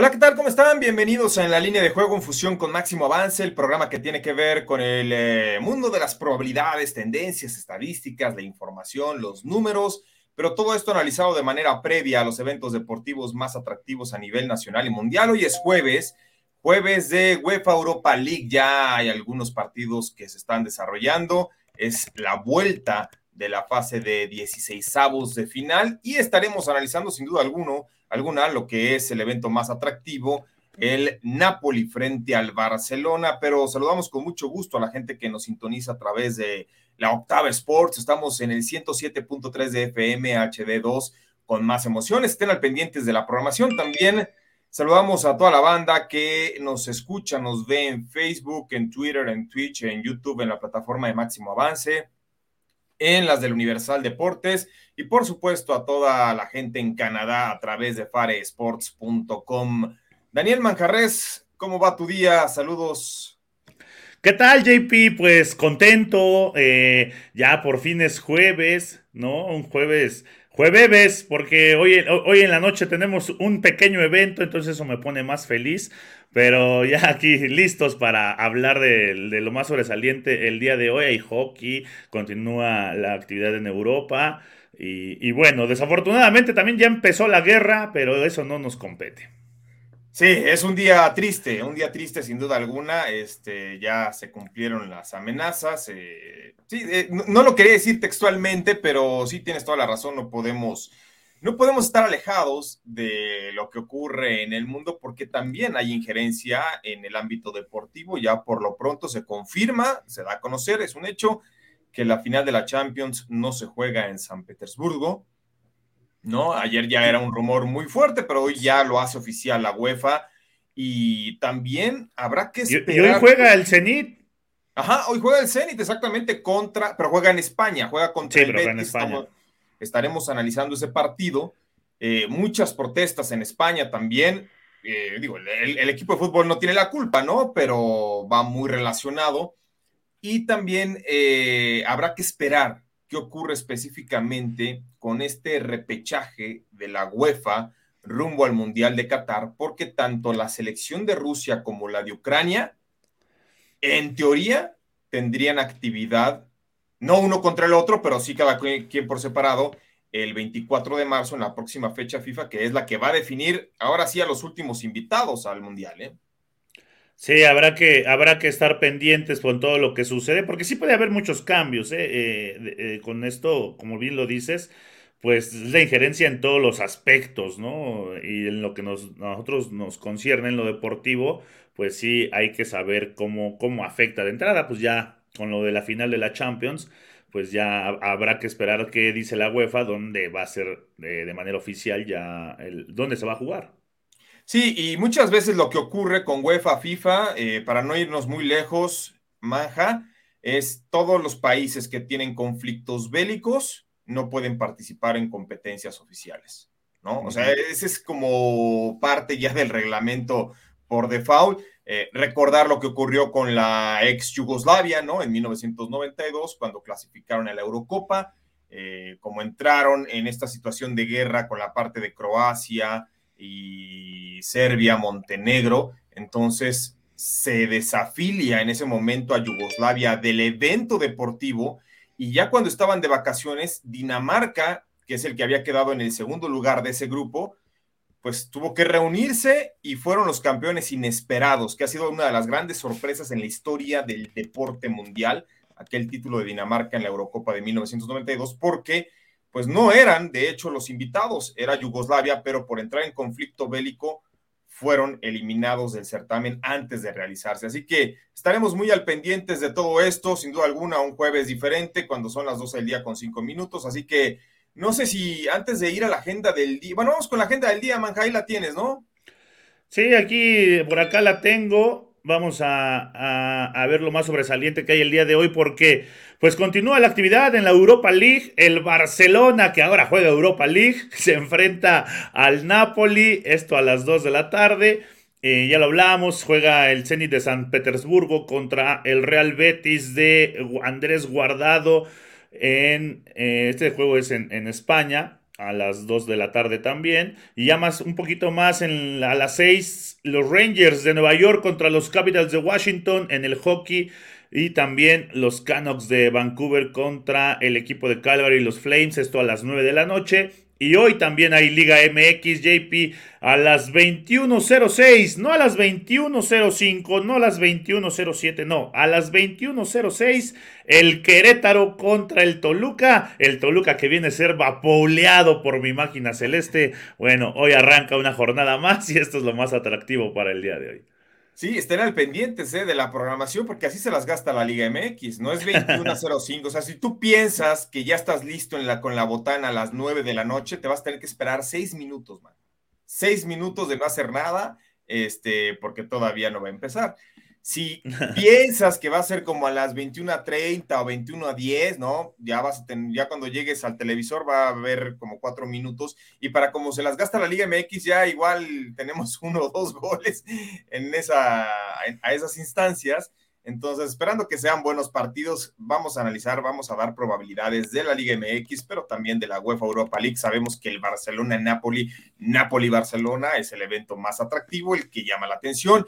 Hola, ¿qué tal? ¿Cómo están? Bienvenidos a En la línea de juego en fusión con Máximo Avance, el programa que tiene que ver con el eh, mundo de las probabilidades, tendencias, estadísticas, la información, los números, pero todo esto analizado de manera previa a los eventos deportivos más atractivos a nivel nacional y mundial. Hoy es jueves, jueves de UEFA Europa League, ya hay algunos partidos que se están desarrollando, es la vuelta de la fase de 16 avos de final y estaremos analizando sin duda alguno alguna lo que es el evento más atractivo, el Napoli frente al Barcelona, pero saludamos con mucho gusto a la gente que nos sintoniza a través de la Octava Sports. Estamos en el 107.3 de FM HD2 con más emociones. Estén al pendientes de la programación. También saludamos a toda la banda que nos escucha, nos ve en Facebook, en Twitter, en Twitch, en YouTube, en la plataforma de Máximo Avance en las del Universal Deportes y por supuesto a toda la gente en Canadá a través de faresports.com. Daniel Manjarres, ¿cómo va tu día? Saludos. ¿Qué tal, JP? Pues contento, eh, ya por fin es jueves, ¿no? Un jueves, jueves, porque hoy, hoy en la noche tenemos un pequeño evento, entonces eso me pone más feliz. Pero ya aquí listos para hablar de, lo más sobresaliente el día de hoy. Hay hockey, continúa la actividad en Europa. Y, bueno, desafortunadamente también ya empezó la guerra, pero eso no nos compete. Sí, es un día triste, un día triste sin duda alguna. Este, ya se cumplieron las amenazas. Eh, sí, eh, no, lo quería decir textualmente, pero sí tienes toda la razón. No podemos no podemos estar alejados de lo que ocurre en el mundo porque también hay injerencia en el ámbito deportivo. Ya por lo pronto se confirma, se da a conocer, es un hecho que la final de la Champions no se juega en San Petersburgo. ¿no? Ayer ya era un rumor muy fuerte, pero hoy ya lo hace oficial la UEFA. Y también habrá que esperar. Y hoy juega el Zenit. Ajá, hoy juega el Zenit exactamente contra, pero juega en España, juega contra el Betis. En España estaremos analizando ese partido. Eh, muchas protestas en España también. Eh, digo, el, equipo de fútbol no tiene la culpa, ¿no? Pero va muy relacionado. Y también eh, habrá que esperar qué ocurre específicamente con este repechaje de la UEFA rumbo al Mundial de Qatar, porque tanto la selección de Rusia como la de Ucrania, en teoría, tendrían actividad no uno contra el otro, pero sí cada quien por separado, el 24 de marzo en la próxima fecha FIFA, que es la que va a definir ahora sí a los últimos invitados al Mundial. ¿eh? Sí, habrá que, habrá que estar pendientes con todo lo que sucede, porque sí puede haber muchos cambios ¿eh? Eh, eh, con esto, como bien lo dices, pues es la injerencia en todos los aspectos, ¿no? Y en lo que nos, nosotros nos concierne en lo deportivo, pues sí hay que saber cómo, cómo afecta de entrada, pues ya con lo de la final de la Champions, pues ya habrá que esperar qué dice la UEFA, dónde va a ser de manera oficial ya, el, dónde se va a jugar. Sí, y muchas veces lo que ocurre con UEFA, FIFA, eh, para no irnos muy lejos, Manja, es todos los países que tienen conflictos bélicos no pueden participar en competencias oficiales, ¿no? O sea, ese es como parte ya del reglamento por default. Eh, recordar lo que ocurrió con la ex Yugoslavia, ¿no? En 1992, cuando clasificaron a la Eurocopa, eh, como entraron en esta situación de guerra con la parte de Croacia y Serbia, Montenegro, entonces se desafilia en ese momento a Yugoslavia del evento deportivo y ya cuando estaban de vacaciones, Dinamarca, que es el que había quedado en el segundo lugar de ese grupo, pues tuvo que reunirse y fueron los campeones inesperados, que ha sido una de las grandes sorpresas en la historia del deporte mundial, aquel título de Dinamarca en la Eurocopa de 1992, porque pues no eran, de hecho, los invitados, era Yugoslavia, pero por entrar en conflicto bélico fueron eliminados del certamen antes de realizarse. Así que estaremos muy al pendientes de todo esto, sin duda alguna, un jueves diferente, cuando son las 12 del día con 5 minutos, así que no sé si antes de ir a la agenda del día, bueno, vamos con la agenda del día, Manja, ahí la tienes, ¿no? Sí, aquí, por acá la tengo. Vamos a, ver lo más sobresaliente que hay el día de hoy porque pues continúa la actividad en la Europa League. El Barcelona, que ahora juega Europa League, se enfrenta al Napoli, esto a las 2 de la tarde. Eh, ya lo hablamos, juega el Zenit de San Petersburgo contra el Real Betis de Andrés Guardado. En, eh, este juego es en, en España a las 2 de la tarde también. Y ya más, un poquito más en, a las 6, los Rangers de Nueva York contra los Capitals de Washington en el hockey. Y también los Canucks de Vancouver contra el equipo de Calgary y los Flames. Esto a las 9 de la noche. Y hoy también hay Liga MX JP a las 21.06, no a las 21.05, no a las 21.07, no, a las 21.06 el Querétaro contra el Toluca, el Toluca que viene a ser vapuleado por mi máquina celeste. Bueno, hoy arranca una jornada más y esto es lo más atractivo para el día de hoy. Sí, estén al pendientes ¿eh? de la programación porque así se las gasta la Liga MX, no es 21.05. o sea, si tú piensas que ya estás listo con la botana a las 9 de la noche, te vas a tener que esperar 6 minutos, man. 6 minutos de no hacer nada, este, porque todavía no va a empezar. Si piensas que va a ser como a las 21.30 o 21.10, ¿no? Ya vas a tener, ya cuando llegues al televisor va a haber como cuatro minutos y para como se las gasta la Liga MX ya igual tenemos uno o dos goles en esa, a esas instancias. Entonces, esperando que sean buenos partidos, vamos a analizar, vamos a dar probabilidades de la Liga MX, pero también de la UEFA Europa League. Sabemos que el Barcelona-Napoli, Napoli-Barcelona es el evento más atractivo, el que llama la atención.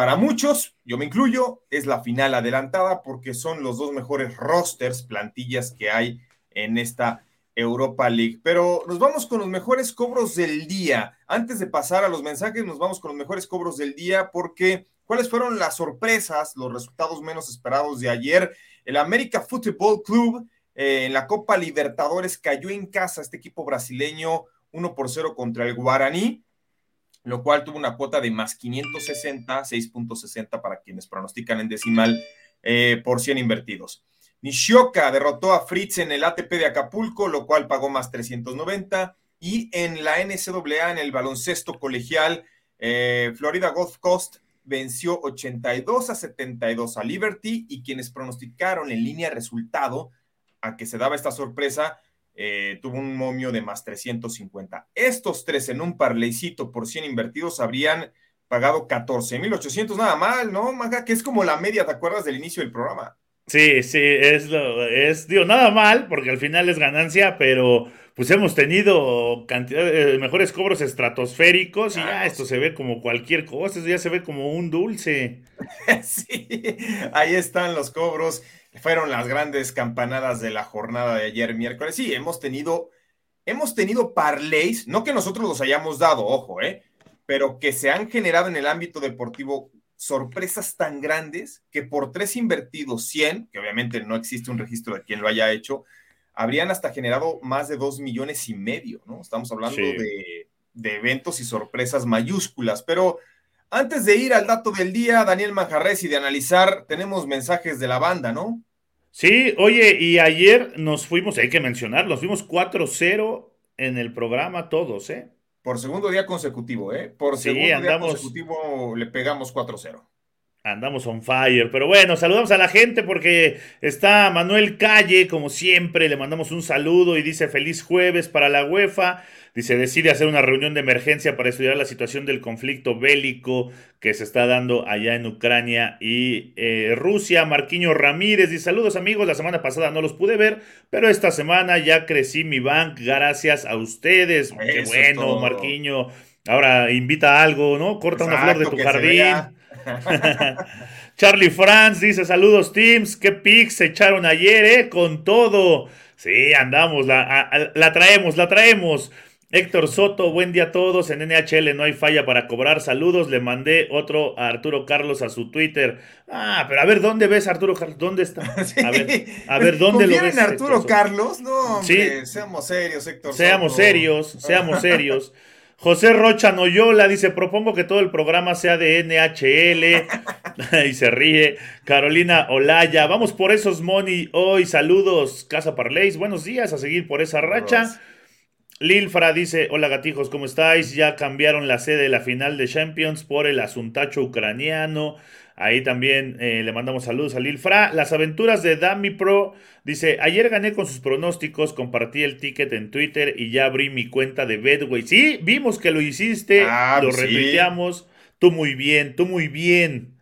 Para muchos, yo me incluyo, es la final adelantada porque son los dos mejores rosters, plantillas que hay en esta Europa League. Pero nos vamos con los mejores cobros del día. Antes de pasar a los mensajes, nos vamos con los mejores cobros del día porque ¿cuáles fueron las sorpresas, los resultados menos esperados de ayer? El América Football Club eh, en la Copa Libertadores cayó en casa este equipo brasileño 1 por 0 contra el Guaraní lo cual tuvo una cuota de más 560, 6.60 para quienes pronostican en decimal eh, por 100 invertidos. Nishioka derrotó a Fritz en el ATP de Acapulco, lo cual pagó más 390. Y en la NCAA, en el baloncesto colegial, eh, Florida Golf Coast venció 82 a 72 a Liberty y quienes pronosticaron en línea resultado a que se daba esta sorpresa eh, tuvo un momio de más 350. Estos tres en un parleycito por 100 invertidos habrían pagado 14,800, nada mal, ¿no, Maga? Que es como la media, ¿te acuerdas del inicio del programa? Sí, sí, es lo, es, digo, nada mal, porque al final es ganancia, pero pues hemos tenido cantidad de mejores cobros estratosféricos y ya esto se ve como cualquier cosa, esto ya se ve como un dulce. sí, ahí están los cobros fueron las grandes campanadas de la jornada de ayer miércoles. Sí, hemos tenido, hemos tenido parlays, no que nosotros los hayamos dado, ojo, ¿eh? pero que se han generado en el ámbito deportivo sorpresas tan grandes que por tres invertidos 100, que obviamente no existe un registro de quien lo haya hecho, habrían hasta generado más de dos millones y medio, ¿no? Estamos hablando de, de, eventos y sorpresas mayúsculas, pero antes de ir al dato del día, Daniel Manjarres, y de analizar, tenemos mensajes de la banda, ¿no? Sí, oye, y ayer nos fuimos, hay que mencionar, nos fuimos 4-0 en el programa todos, ¿eh? Por segundo día consecutivo, ¿eh? Por segundo día consecutivo le pegamos 4-0. Andamos on fire, pero bueno, saludamos a la gente porque está Manuel Calle, como siempre, le mandamos un saludo y dice feliz jueves para la UEFA. Dice, decide hacer una reunión de emergencia para estudiar la situación del conflicto bélico que se está dando allá en Ucrania y eh, Rusia. Marquiño Ramírez dice, saludos amigos, la semana pasada no los pude ver, pero esta semana ya crecí mi bank gracias a ustedes. Qué bueno, Marquiño. Ahora invita algo, ¿no? Corta una flor de tu jardín. Charlie Franz dice: Saludos, Teams. ¿Qué pics se echaron ayer, eh? Con todo. Sí, andamos, la, la traemos, la traemos. Héctor Soto, buen día a todos. En NHL no hay falla para cobrar. Saludos. Le mandé otro a Arturo Carlos a su Twitter. Ah, pero a ver, ¿dónde ves Arturo Carlos? ¿Dónde está? A ver, a ver ¿dónde lo ves? Arturo Carlos? No, hombre, seamos serios, Héctor Seamos serios, seamos serios. José Rocha Noyola dice, propongo que todo el programa sea de NHL. y se ríe. Carolina Olaya, vamos por esos money hoy. Saludos, Casa Parleis. Buenos días, a seguir por esa racha. Lilfra dice, hola gatijos, ¿cómo estáis? Ya cambiaron la sede de la final de Champions por el asuntacho ucraniano. Ahí también eh, le mandamos saludos a Lilfra. Las aventuras de Dami Pro. Dice, ayer gané con sus pronósticos, compartí el ticket en Twitter y ya abrí mi cuenta de Bedway. Sí, vimos que lo hiciste, Ah, lo sí. retuiteamos. Tú muy bien, tú muy bien.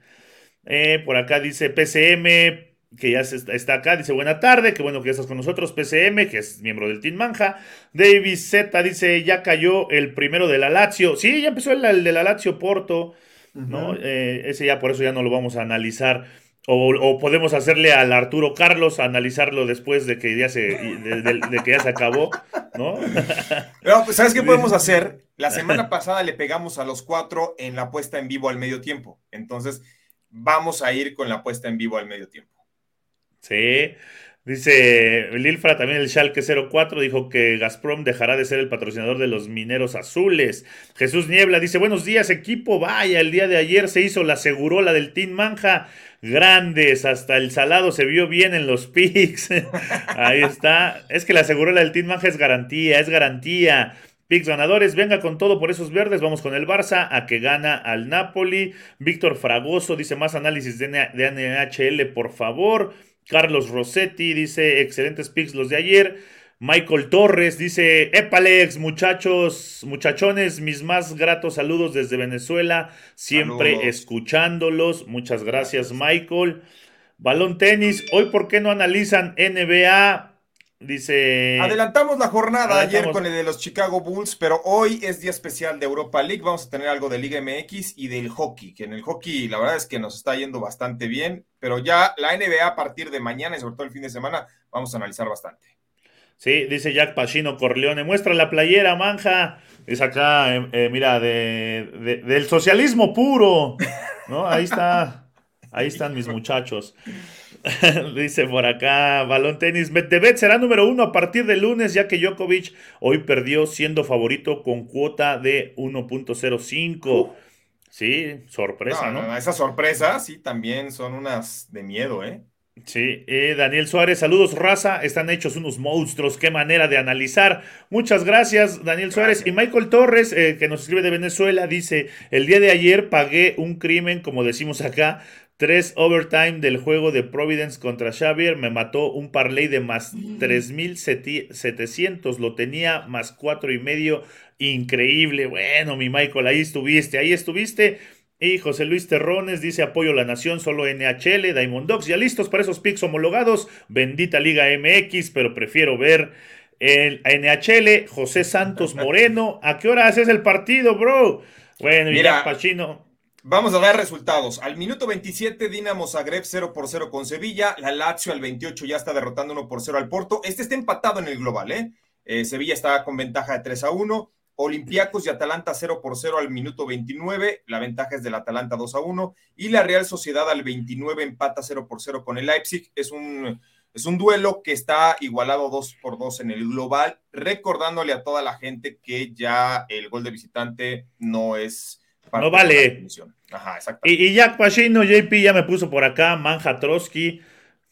Eh, por acá dice PCM, que ya está, acá, dice buena tarde, qué bueno que ya estás con nosotros, PCM, que es miembro del Team Manja. Davis Z dice, ya cayó el primero de la Lazio. Sí, ya empezó el, el de la Lazio Porto, ¿no? Eh, ese ya por eso ya no lo vamos a analizar. O, o podemos hacerle al Arturo Carlos analizarlo después de que ya se, de, de- de que ya se acabó, ¿no? No, pues, ¿sabes qué podemos hacer? La semana pasada le pegamos a los cuatro en la puesta en vivo al medio tiempo. Entonces, vamos a ir con la puesta en vivo al medio tiempo. Sí. Dice Lilfra, también el Schalke 04 dijo que Gazprom dejará de ser el patrocinador de los mineros azules. Jesús Niebla dice, buenos días equipo, vaya, el día de ayer se hizo la segurola del Team Manja. Grandes, hasta el salado se vio bien en los pics. Ahí está. Es que la segurola del Team Manja es garantía, es garantía. Picks ganadores, venga con todo por esos verdes. Vamos con el Barça a que gana al Napoli. Víctor Fragoso dice más análisis de, de NHL, por favor. Carlos Rossetti dice excelentes picks los de ayer. Michael Torres dice, Epalex, muchachos, muchachones, mis más gratos saludos desde Venezuela, siempre Saludos. escuchándolos. Muchas gracias, Gracias. Michael. Balón tenis, hoy por qué no analizan NBA? Dice... Adelantamos la jornada ayer con el de los Chicago Bulls, pero hoy es día especial de Europa League. Vamos a tener algo de Liga MX y del hockey, que en el hockey la verdad es que nos está yendo bastante bien, pero ya la NBA a partir de mañana y sobre todo el fin de semana vamos a analizar bastante. Sí, dice Jack Pachino Corleone, muestra la playera, manja. Es acá, eh, eh, mira, de, de- del socialismo puro. ¿No? Ahí está. Ahí están mis muchachos. dice por acá, balón tenis. Medvedev será número uno a partir de lunes, ya que Djokovic hoy perdió siendo favorito con cuota de 1.05. Sí, sorpresa, No, ¿no? no, esas sorpresas sí también son unas de miedo, ¿eh? Sí, eh, Daniel Suárez, saludos raza, están hechos unos monstruos, qué manera de analizar. Muchas gracias, Daniel Suárez. Y Michael Torres, eh, que nos escribe de Venezuela, dice, el día de ayer pagué un crimen, como decimos acá, tres overtime del juego de Providence contra Xavier, me mató un parlay de más 3.700, lo tenía más cuatro y medio, increíble. Bueno, mi Michael, ahí estuviste, ahí estuviste. Y José Luis Terrones dice apoyo a la nación, solo NHL, Diamond Dogs, ya listos para esos picks homologados. Bendita Liga MX, pero prefiero ver el NHL. José Santos Moreno, ¿a qué hora haces el partido, bro? Bueno, y Mira. ya Pachino. Vamos a ver resultados. Al minuto 27, Dinamo Zagreb 0 por 0 con Sevilla. La Lazio al 28 ya está derrotando 1 por 0 al Porto. Este está empatado en el global, ¿eh? Eh, Sevilla está con ventaja de 3 a 1. Olympiacos y Atalanta 0 por 0 al minuto 29. La ventaja es del Atalanta 2 a 1. Y la Real Sociedad al 29 empata 0 por 0 con el Leipzig. Es un, es un duelo que está igualado 2 por 2 en el global. Recordándole a toda la gente que ya el gol de visitante no es No vale. Ajá, y Jack Pachino, JP ya me puso por acá, Manja Trotsky.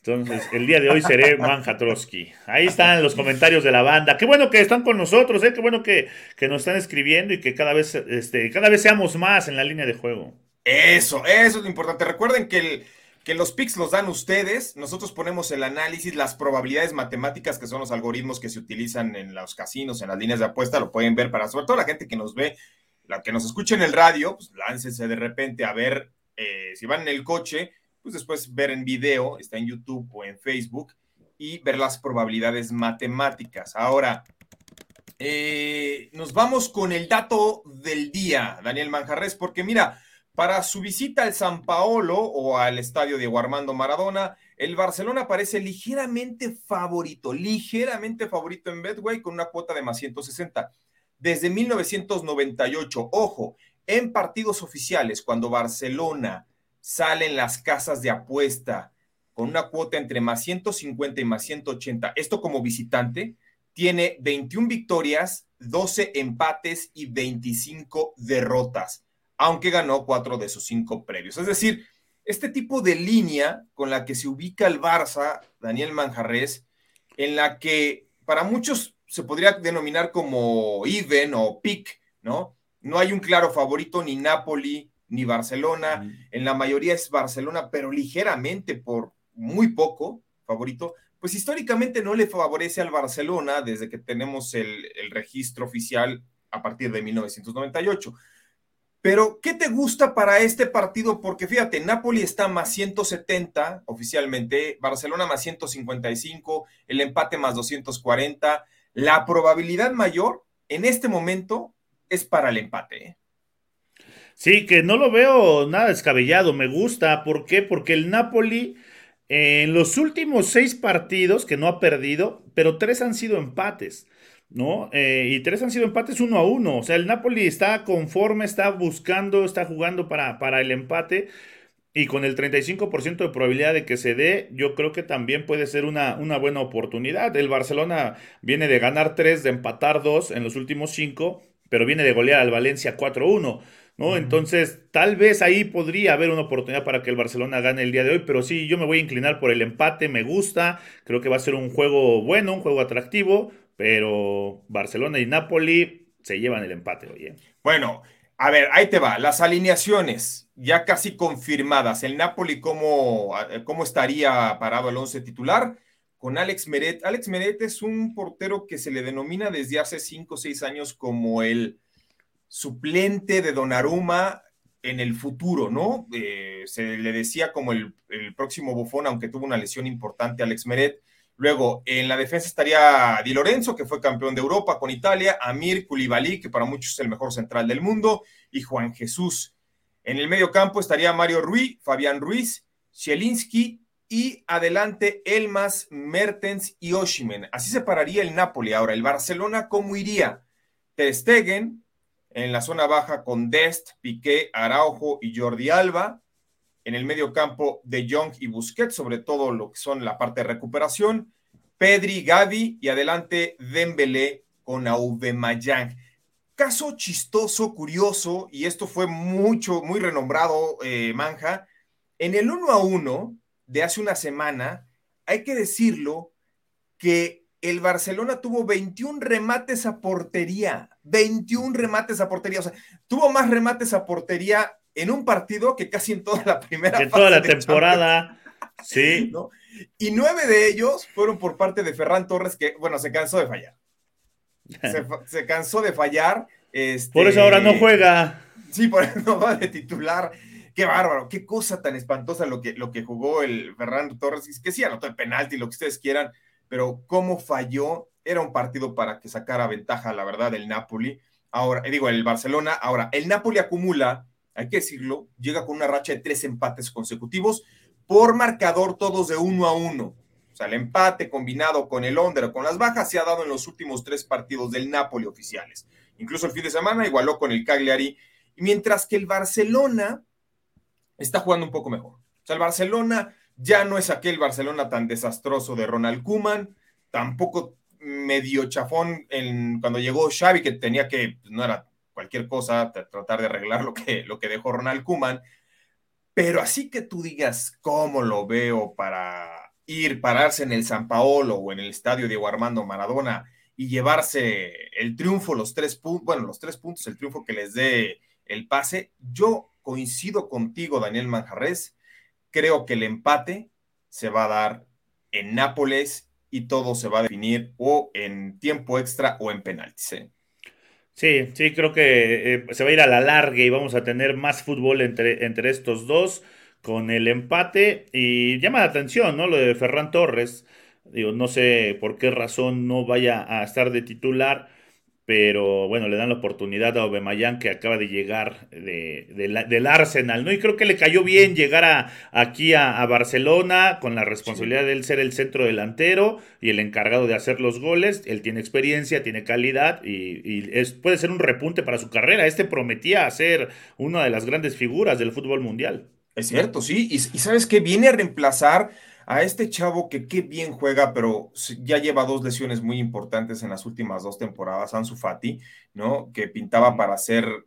Entonces, el día de hoy seré Manja Trotsky. Ahí están los comentarios de la banda. Qué bueno que están con nosotros, ¿eh? qué bueno que, que nos están escribiendo y que cada vez, este, cada vez seamos más en la línea de juego. Eso, eso es lo importante. Recuerden que, el, que los picks los dan ustedes. Nosotros ponemos el análisis, las probabilidades matemáticas, que son los algoritmos que se utilizan en los casinos, en las líneas de apuesta, lo pueden ver para, sobre todo la gente que nos ve, la que nos escucha en el radio, pues láncense de repente a ver eh, si van en el coche, pues después ver en video, está en YouTube o en Facebook, y ver las probabilidades matemáticas. Ahora, eh, nos vamos con el dato del día, Daniel Manjarres, porque mira, para su visita al San Paolo o al estadio Diego Armando Maradona, el Barcelona parece ligeramente favorito, ligeramente favorito en Betway con una cuota de más 160. Desde 1998, ojo, en partidos oficiales, cuando Barcelona sale en las casas de apuesta con una cuota entre más 150 y más 180, esto como visitante, tiene 21 victorias, 12 empates y 25 derrotas, aunque ganó cuatro de sus cinco previos. Es decir, este tipo de línea con la que se ubica el Barça, Daniel Manjarres, en la que para muchos se podría denominar como even o pick, ¿no? No hay un claro favorito ni Napoli ni Barcelona. En la mayoría es Barcelona, pero ligeramente por muy poco favorito. Pues históricamente no le favorece al Barcelona desde que tenemos el, el registro oficial a partir de 1998. Pero, ¿qué te gusta para este partido? Porque fíjate, Napoli está más 170 oficialmente, Barcelona más 155, el empate más 240. La probabilidad mayor en este momento es para el empate. ¿eh? Sí, que no lo veo nada descabellado, me gusta. ¿Por qué? Porque el Napoli en los últimos seis partidos que no ha perdido, pero tres han sido empates. ¿no? Eh, y tres han sido empates uno a uno. O sea, el Napoli está conforme, está buscando, está jugando para, para el empate. Y con el 35% de probabilidad de que se dé, yo creo que también puede ser una, una buena oportunidad. El Barcelona viene de ganar tres, de empatar dos en los últimos cinco, pero viene de golear al Valencia 4-1. ¿no? Entonces, tal vez ahí podría haber una oportunidad para que el Barcelona gane el día de hoy, pero sí, yo me voy a inclinar por el empate, me gusta, creo que va a ser un juego bueno, un juego atractivo, pero Barcelona y Napoli se llevan el empate, oye. Bueno, a ver, ahí te va. Las alineaciones ya casi confirmadas. El Napoli, ¿cómo, cómo estaría parado el 11 titular? Con Alex Meret. Alex Meret es un portero que se le denomina desde hace 5 o 6 años como el suplente de Donnarumma en el futuro, ¿no? Eh, se le decía como el, el próximo bufón, aunque tuvo una lesión importante, Alex Meret. Luego, en la defensa estaría Di Lorenzo, que fue campeón de Europa con Italia, Amir Koulibaly, que para muchos es el mejor central del mundo, y Juan Jesús. En el medio campo estaría Mario Ruiz, Fabián Ruiz, Zielinski y adelante Elmas, Mertens y Oshimen. Así se pararía el Napoli. Ahora, el Barcelona, ¿cómo iría? Ter Stegen, en la zona baja con Dest, Piqué, Araujo y Jordi Alba en el medio campo de Young y Busquets, sobre todo lo que son la parte de recuperación, Pedri, Gavi y adelante Dembélé con Aubameyang. Caso chistoso, curioso, y esto fue mucho, muy renombrado, eh, Manja, en el 1 a 1 de hace una semana, hay que decirlo que el Barcelona tuvo 21 remates a portería, 21 remates a portería, o sea, tuvo más remates a portería en un partido que casi en toda la primera En toda la temporada, sí. Y nueve de ellos fueron por parte de Ferran Torres, que, bueno, se cansó de fallar. Se, cansó de fallar. Este... Por eso ahora no juega. Sí, por eso no va de titular. Qué bárbaro, qué cosa tan espantosa lo que, lo que jugó el Ferran Torres. Que sí, anotó el penalti, lo que ustedes quieran, pero cómo falló. Era un partido para que sacara ventaja, la verdad, el Napoli. Ahora, digo, el Barcelona. Ahora, el Napoli acumula hay que decirlo, llega con una racha de tres empates consecutivos por marcador todos de uno a uno. O sea, el empate combinado con el under o con las bajas se ha dado en los últimos tres partidos del Napoli oficiales. Incluso el fin de semana igualó con el Cagliari, mientras que el Barcelona está jugando un poco mejor. O sea, el Barcelona ya no es aquel Barcelona tan desastroso de Ronald Kuman, tampoco medio chafón en, cuando llegó Xavi, que tenía que, pues, no era cualquier cosa, tratar de arreglar lo que, lo que dejó Ronald Kuman. Pero así que tú digas cómo lo veo para ir, pararse en el San Paolo o en el estadio Diego Armando Maradona y llevarse el triunfo, los tres puntos, bueno, los tres puntos, el triunfo que les dé el pase. Yo coincido contigo, Daniel Manjarres. Creo que el empate se va a dar en Nápoles y todo se va a definir o en tiempo extra o en penaltis. ¿eh? Sí, sí, creo que eh, se va a ir a la larga y vamos a tener más fútbol entre, entre estos dos con el empate. Y llama la atención, ¿no? Lo de Ferran Torres. Digo, no sé por qué razón no vaya a estar de titular pero bueno, le dan la oportunidad a Obemayán que acaba de llegar de, del Arsenal, ¿no? Y creo que le cayó bien llegar a, aquí a, Barcelona con la responsabilidad de él ser el centro delantero y el encargado de hacer los goles. Él tiene experiencia, tiene calidad y, es, puede ser un repunte para su carrera. Este prometía ser una de las grandes figuras del fútbol mundial. Es cierto, sí. Y, y sabes que viene a reemplazar a este chavo que qué bien juega, pero ya lleva dos lesiones muy importantes en las últimas dos temporadas, Ansu Fati, ¿no? Que pintaba para ser,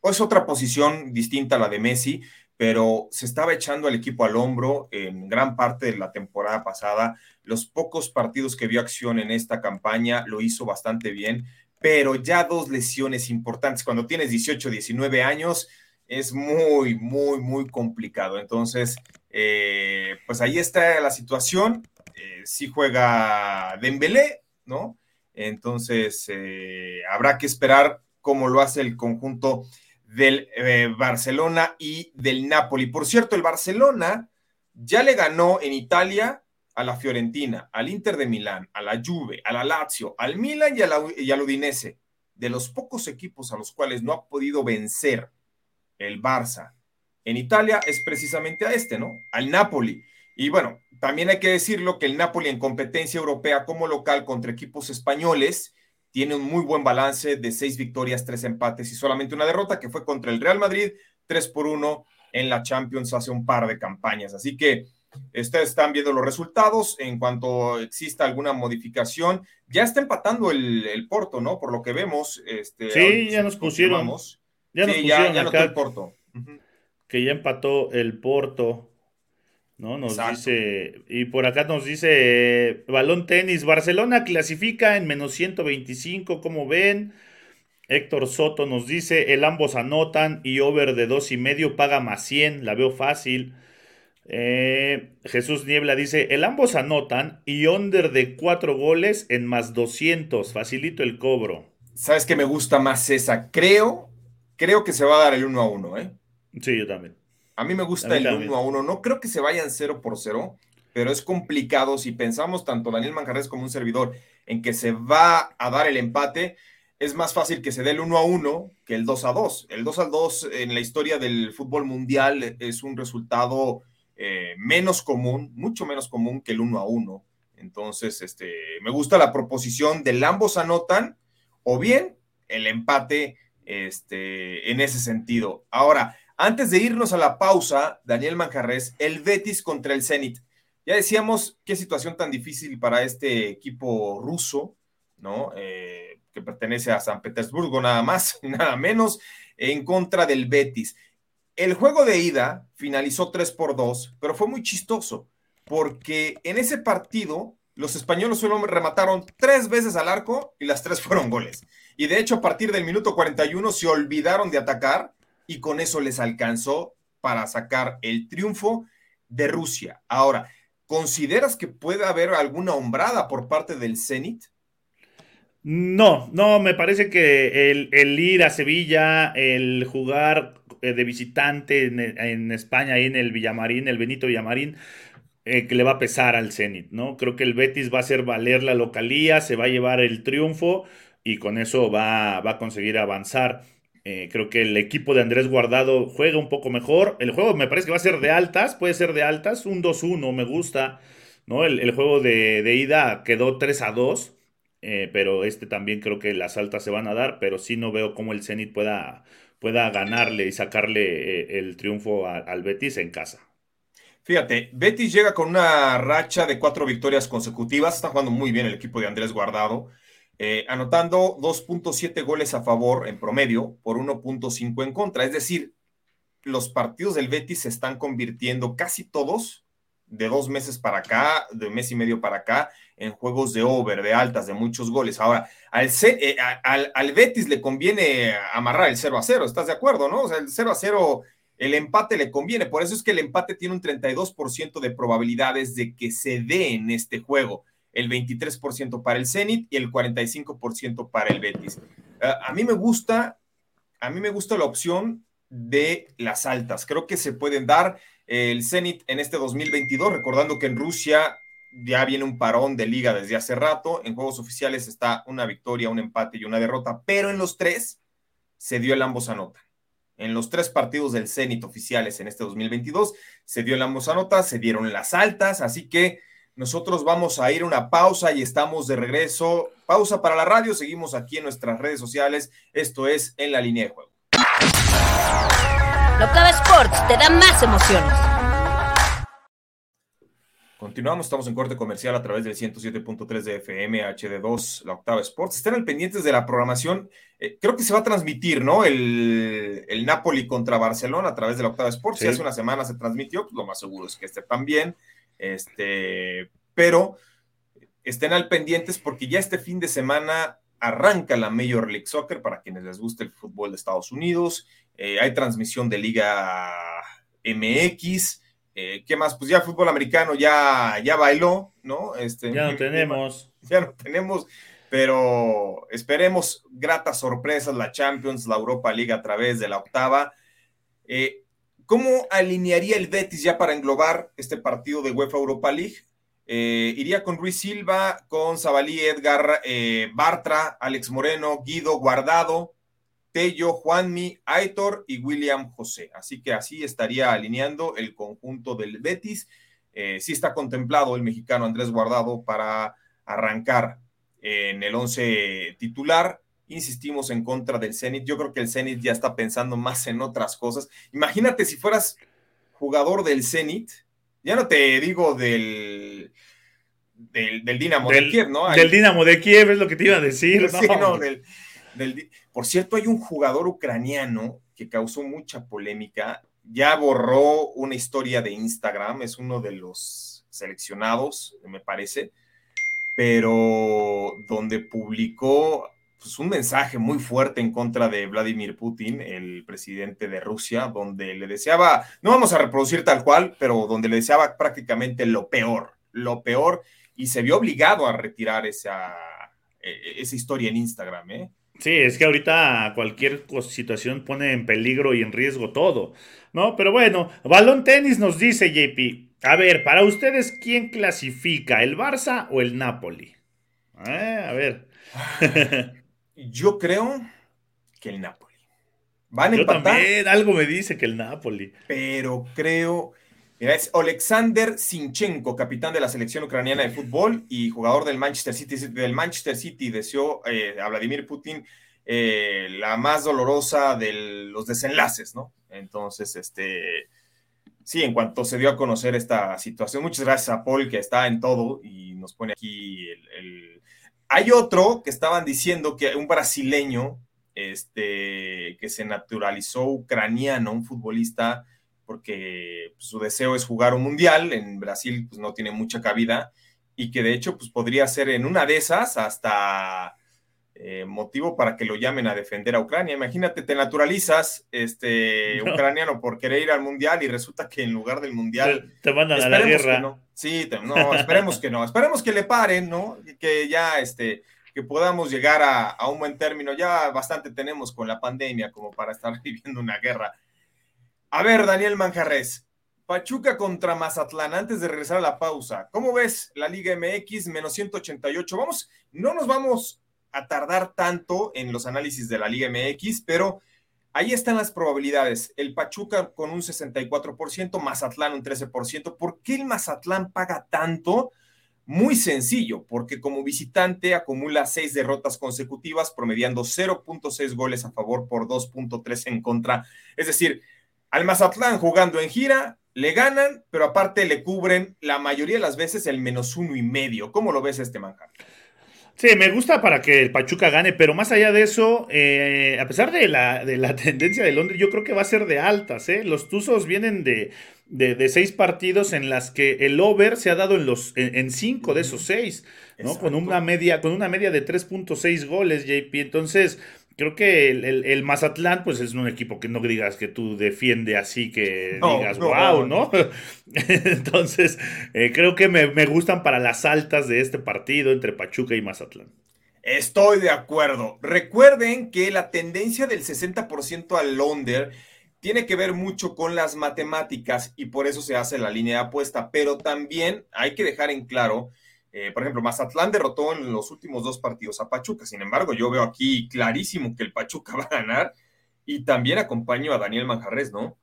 pues otra posición distinta a la de Messi, pero se estaba echando al equipo al hombro en gran parte de la temporada pasada. Los pocos partidos que vio acción en esta campaña lo hizo bastante bien, pero ya dos lesiones importantes. Cuando tienes 18, 19 años, es muy, muy, muy complicado. Entonces, eh, pues ahí está la situación. Eh, si juega Dembélé, ¿no? Entonces, eh, habrá que esperar cómo lo hace el conjunto del Barcelona y del Napoli. Por cierto, el Barcelona ya le ganó en Italia a la Fiorentina, al Inter de Milán, a la Juve, a la Lazio, al Milan y, y al Udinese. De los pocos equipos a los cuales no ha podido vencer el Barça en Italia es precisamente a este, ¿no? Al Napoli. Y bueno, también hay que decirlo que el Napoli en competencia europea como local contra equipos españoles tiene un muy buen balance de seis victorias, tres empates y solamente una derrota que fue contra el Real Madrid, tres por uno en la Champions hace un par de campañas. Así que ustedes están viendo los resultados. En cuanto exista alguna modificación, ya está empatando el, Porto, ¿no? Por lo que vemos. Este, sí, ya nos pusieron. Ya nos pusieron ya, el Porto. Que ya empató el Porto. ¿no? Nos dice, y por acá nos dice, balón tenis, Barcelona clasifica en menos 125, como ven? Héctor Soto nos dice, el ambos anotan y over de dos y medio paga más 100, la veo fácil. Eh, Jesús Niebla dice, el ambos anotan y under de cuatro goles en más 200, facilito el cobro. ¿Sabes que me gusta más esa? Creo, creo que se va a dar el 1 a 1, ¿eh? Sí, yo también. A mí me gusta el 1 a 1. No creo que se vayan 0 por 0, pero es complicado si pensamos tanto Daniel Manjarres como un servidor en que se va a dar el empate es más fácil que se dé el 1 a 1 que el 2 a 2. El 2 a 2 en la historia del fútbol mundial es un resultado eh, menos común, mucho menos común que el 1 a 1. Entonces, este, me gusta la proposición del ambos anotan o bien el empate este, en ese sentido. Ahora, antes de irnos a la pausa, Daniel Manjarres, el Betis contra el Zenit. Ya decíamos qué situación tan difícil para este equipo ruso, ¿no? Eh, que pertenece a San Petersburgo, nada más, nada menos, en contra del Betis. El juego de ida finalizó 3 por 2, pero fue muy chistoso, porque en ese partido los españoles solo remataron tres veces al arco y las tres fueron goles. Y de hecho, a partir del minuto 41 se olvidaron de atacar y con eso les alcanzó para sacar el triunfo de Rusia. Ahora, ¿consideras que puede haber alguna hombrada por parte del Zenit? No, no, me parece que el, ir a Sevilla, el jugar eh, de visitante en, España, ahí en el Villamarín, el Benito Villamarín, eh, que le va a pesar al Zenit, ¿no? Creo que el Betis va a hacer valer la localía, se va a llevar el triunfo y con eso va, va a conseguir avanzar. Eh, creo que el equipo de Andrés Guardado juega un poco mejor. El juego me parece que va a ser de altas, puede ser de altas, un 2-1, me gusta. ¿no? El, juego de, de, ida quedó 3 a 2. Eh, pero este también creo que las altas se van a dar, pero sí no veo cómo el Zenit pueda, pueda ganarle y sacarle eh, el triunfo al Betis en casa. Fíjate, Betis llega con una racha de cuatro victorias consecutivas, está jugando muy bien el equipo de Andrés Guardado, eh, anotando 2.7 goles a favor en promedio por 1.5 en contra, es decir, los partidos del Betis se están convirtiendo casi todos de dos meses para acá, de mes y medio para acá, en juegos de over, de altas, de muchos goles. Ahora, al, eh, al, Betis le conviene amarrar el 0 a 0, ¿estás de acuerdo, no? O sea, el 0 a 0, el empate le conviene. Por eso es que el empate tiene un 32% de probabilidades de que se dé en este juego. El 23% para el Zenit y el 45% para el Betis. Ah, a mí me gusta, a mí me gusta la opción de las altas. Creo que se pueden dar el Zenit en este 2022, recordando que en Rusia ya viene un parón de liga desde hace rato. En juegos oficiales está una victoria, un empate y una derrota, pero en los tres se dio el ambos anotan. En los tres partidos del Zenit oficiales en este 2022 se dio el ambos anotan, se dieron las altas, así que nosotros vamos a ir a una pausa y estamos de regreso. Pausa para la radio, seguimos aquí en nuestras redes sociales. Esto es En la línea de juego. Locava Sports te da más emociones. Continuamos, estamos en corte comercial a través del 107.3 de FM, HD2, la octava Sports. Estén al pendientes de la programación. Eh, creo que se va a transmitir, ¿no? El, el, Napoli contra Barcelona a través de la octava Sports. Si hace una semana se transmitió, pues lo más seguro es que esté también. Este, pero estén al pendientes porque ya este fin de semana arranca la Major League Soccer para quienes les guste el fútbol de Estados Unidos. Eh, hay transmisión de Liga MX. Eh, ¿Qué más? Pues ya fútbol americano ya, ya bailó, ¿no? Este, ya no tenemos. Ya no tenemos, pero esperemos gratas sorpresas, la Champions, la Europa League a través de la octava. Eh, ¿Cómo alinearía el Betis ya para englobar este partido de UEFA Europa League? Eh, iría con Ruiz Silva, con Zabalí, Edgar, Bartra, Alex Moreno, Guido, Guardado, Tello, Juanmi, Aitor y William José. Así que así estaría alineando el conjunto del Betis. Eh, sí está contemplado el mexicano Andrés Guardado para arrancar en el 11 titular. Insistimos en contra del Zenit. Yo creo que el Zenit ya está pensando más en otras cosas. Imagínate si fueras jugador del Zenit, ya no te digo del, del, Dinamo de Kiev, ¿no? Del Dinamo de Kiev es lo que te iba a decir. Sí, no, del, por cierto, hay un jugador ucraniano que causó mucha polémica. Ya borró una historia de Instagram, es uno de los seleccionados, me parece, pero donde publicó pues, un mensaje muy fuerte en contra de Vladimir Putin, el presidente de Rusia, donde le deseaba, no vamos a reproducir tal cual, pero donde le deseaba prácticamente lo peor, lo peor, y se vio obligado a retirar esa, e, esa historia en Instagram, ¿eh? Sí, es que ahorita cualquier situación pone en peligro y en riesgo todo, ¿no? Pero bueno, Balón Tenis nos dice JP, a ver, para ustedes, ¿quién clasifica, el Barça o el Napoli? Eh, a ver. Yo creo que el Napoli. Van a Yo también, algo me dice que el Napoli. Pero creo, Mira, es Alexander Sinchenko, capitán de la selección ucraniana de fútbol y jugador del Manchester City. Del Manchester City deseó eh, a Vladimir Putin eh, la más dolorosa de los desenlaces, ¿no? Entonces, este, sí, en cuanto se dio a conocer esta situación, muchas gracias a Paul que está en todo y nos pone aquí el... Hay otro que estaban diciendo que un brasileño, este, que se naturalizó ucraniano, un futbolista porque pues, su deseo es jugar un mundial, en Brasil pues, no tiene mucha cabida, y que de hecho pues, podría ser en una de esas hasta eh, motivo para que lo llamen a defender a Ucrania. Imagínate, te naturalizas este, ucraniano por querer ir al mundial y resulta que en lugar del mundial... Te, mandan a la guerra. No. Sí, no, esperemos que no, esperemos que le paren, ¿no? Que ya este que podamos llegar a, a, un buen término. Ya bastante tenemos con la pandemia como para estar viviendo una guerra a ver, Daniel Manjarres, Pachuca contra Mazatlán, antes de regresar a la pausa, ¿cómo ves la Liga MX menos 188? Vamos, no nos vamos a tardar tanto en los análisis de la Liga MX, pero ahí están las probabilidades. El Pachuca con un 64%, Mazatlán un 13%. ¿Por qué el Mazatlán paga tanto? Muy sencillo, porque como visitante acumula seis derrotas consecutivas, promediando 0.6 goles a favor por 2.3 en contra. Es decir, al Mazatlán jugando en gira, le ganan, pero aparte le cubren la mayoría de las veces el menos uno y medio. ¿Cómo lo ves este manjar? Sí, me gusta para que el Pachuca gane, pero más allá de eso, eh, a pesar de la, de la, tendencia de Londres, yo creo que va a ser de altas. ¿eh? Los Tuzos vienen de, de, seis partidos en las que el over se ha dado en, los, en, cinco de esos seis, ¿no? Con una, media, con una media de 3.6 goles, JP. Entonces, creo que el, Mazatlán, pues es un equipo que no digas que tú defiende así, que digas, wow, ¿no? Entonces, eh, creo que me, gustan para las altas de este partido entre Pachuca y Mazatlán. Estoy de acuerdo. Recuerden que la tendencia del 60% al Londer tiene que ver mucho con las matemáticas y por eso se hace la línea de apuesta, pero también hay que dejar en claro eh, por ejemplo, Mazatlán derrotó en los últimos dos partidos a Pachuca. Sin embargo, yo veo aquí clarísimo que el Pachuca va a ganar y también acompaño a Daniel Manjarres, ¿no?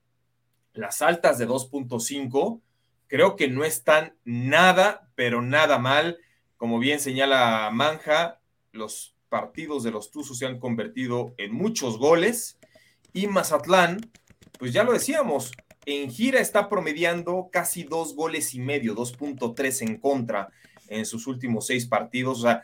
Las altas de 2.5 creo que no están nada, pero nada mal. Como bien señala Manja, los partidos de los Tuzos se han convertido en muchos goles y Mazatlán, pues ya lo decíamos, en gira está promediando casi dos goles y medio, 2.3 en contra en sus últimos seis partidos. O sea,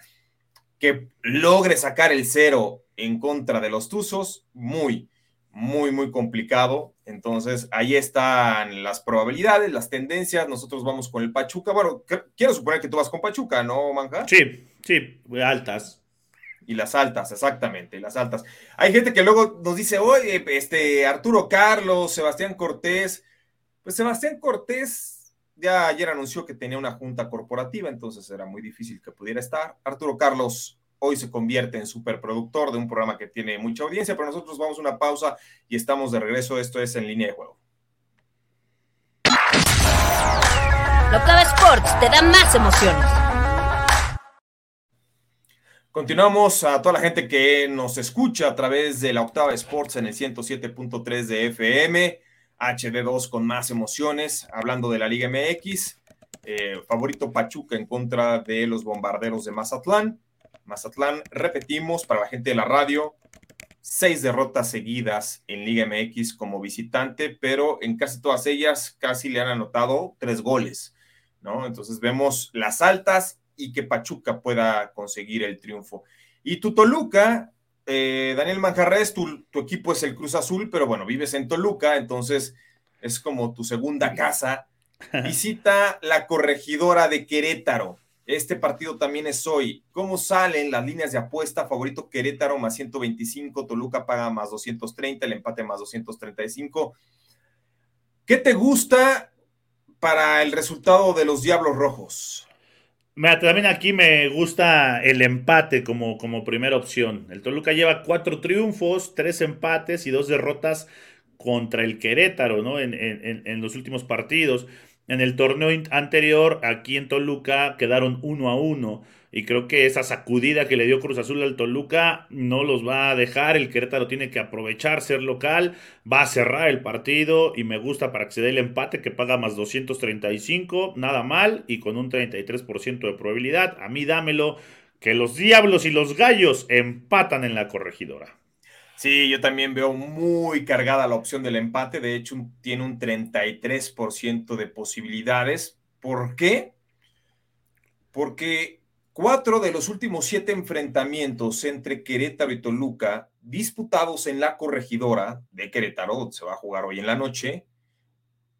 que logre sacar el cero en contra de los Tuzos, muy, muy, muy complicado. Entonces, ahí están las probabilidades, las tendencias. Nosotros vamos con el Pachuca. Bueno, quiero suponer que tú vas con Pachuca, ¿no, Manja? Sí, sí, altas. Y las altas, exactamente, las altas. Hay gente que luego nos dice, oye, este, Arturo Carlos, Sebastián Cortés. Pues Sebastián Cortés ya ayer anunció que tenía una junta corporativa, entonces era muy difícil que pudiera estar. Arturo Carlos hoy se convierte en superproductor de un programa que tiene mucha audiencia, pero nosotros vamos a una pausa y estamos de regreso. Esto es En Línea de Juego. Octava Sports te da más emociones. Continuamos a toda la gente que nos escucha a través de la Octava Sports en el 107.3 de FM, HD2 con más emociones, hablando de la Liga MX. Eh, favorito Pachuca en contra de los bombarderos de Mazatlán. Mazatlán, repetimos para la gente de la radio, seis derrotas seguidas en Liga MX como visitante, pero en casi todas ellas casi le han anotado tres goles, ¿no? Entonces vemos las altas y que Pachuca pueda conseguir el triunfo. Y tu Toluca, eh, Daniel Manjarres, tu, tu equipo es el Cruz Azul, pero bueno, vives en Toluca, entonces es como tu segunda casa. Visita la corregidora de Querétaro. Este partido también es hoy. ¿Cómo salen las líneas de apuesta? Favorito Querétaro más 125, Toluca paga más 230, el empate más 235. ¿Qué te gusta para el resultado de los Diablos Rojos? También aquí me gusta el empate como, como primera opción. El Toluca lleva cuatro triunfos, tres empates y dos derrotas contra el Querétaro, ¿no? En, en los últimos partidos. En el torneo anterior, aquí en Toluca, quedaron uno a uno. Y creo que esa sacudida que le dio Cruz Azul al Toluca no los va a dejar. El Querétaro tiene que aprovechar ser local. Va a cerrar el partido. Y me gusta para que se dé el empate que paga más 235. Nada mal. Y con un 33% de probabilidad. A mí dámelo. Que los diablos y los gallos empatan en la corregidora. Sí, yo también veo muy cargada la opción del empate. De hecho, tiene un 33% de posibilidades. ¿Por qué? Porque cuatro de los últimos siete enfrentamientos entre Querétaro y Toluca, disputados en la corregidora de Querétaro, se va a jugar hoy en la noche,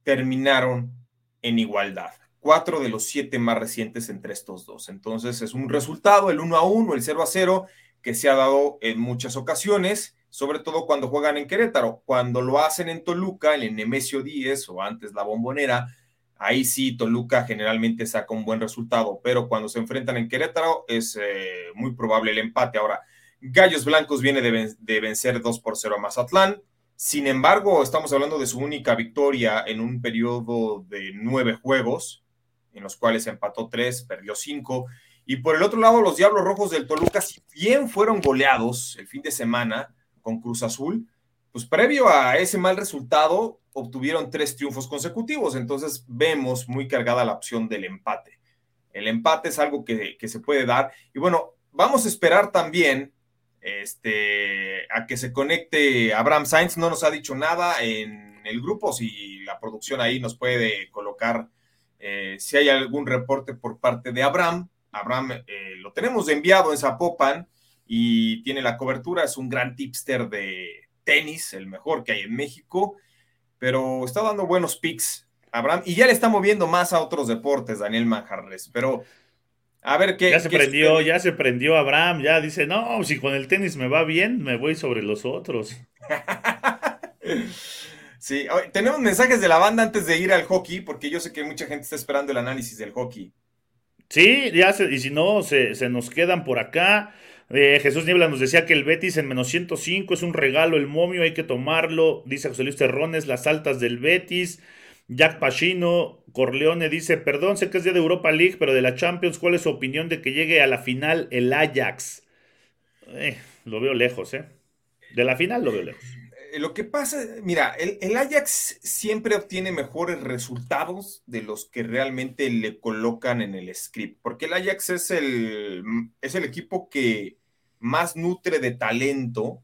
terminaron en igualdad. Cuatro de los siete más recientes entre estos dos. Entonces es un resultado, el 1 a 1, el 0 a 0, que se ha dado en muchas ocasiones sobre todo cuando juegan en Querétaro. Cuando lo hacen en Toluca, en Nemesio 10 o antes la bombonera, ahí sí Toluca generalmente saca un buen resultado, pero cuando se enfrentan en Querétaro es eh, muy probable el empate. Ahora, Gallos Blancos viene de, de, vencer 2 por 0 a Mazatlán. Sin embargo, estamos hablando de su única victoria en un periodo de nueve juegos, en los cuales empató tres, perdió cinco. Y por el otro lado, los Diablos Rojos del Toluca, si bien fueron goleados el fin de semana, con Cruz Azul, pues previo a ese mal resultado obtuvieron tres triunfos consecutivos, entonces vemos muy cargada la opción del empate. El empate es algo que, se puede dar. Y bueno, vamos a esperar también este, a que se conecte Abraham Sainz, no nos ha dicho nada en el grupo, si la producción ahí nos puede colocar eh, si hay algún reporte por parte de Abraham. Abraham eh, lo tenemos enviado en Zapopan, y tiene la cobertura, es un gran tipster de tenis, el mejor que hay en México, pero está dando buenos picks, Abraham, y ya le está moviendo más a otros deportes, Daniel Manjarres, pero a ver qué... Ya se prendió, ya se prendió Abraham, ya dice, no, si con el tenis me va bien, me voy sobre los otros. sí, tenemos mensajes de la banda antes de ir al hockey, porque yo sé que mucha gente está esperando el análisis del hockey. Sí, ya y si no, se, se nos quedan por acá. Eh, Jesús Niebla nos decía que el Betis en menos 105 es un regalo, el momio hay que tomarlo. Dice José Luis Terrones, las altas del Betis. Jack Pachino, Corleone dice, perdón, sé que es día de Europa League, pero de la Champions, ¿cuál es su opinión de que llegue a la final el Ajax? Eh, lo veo lejos, ¿eh? De la final lo veo lejos. Eh, lo que pasa, mira, el, Ajax siempre obtiene mejores resultados de los que realmente le colocan en el script, porque el Ajax es el, es el equipo que más nutre de talento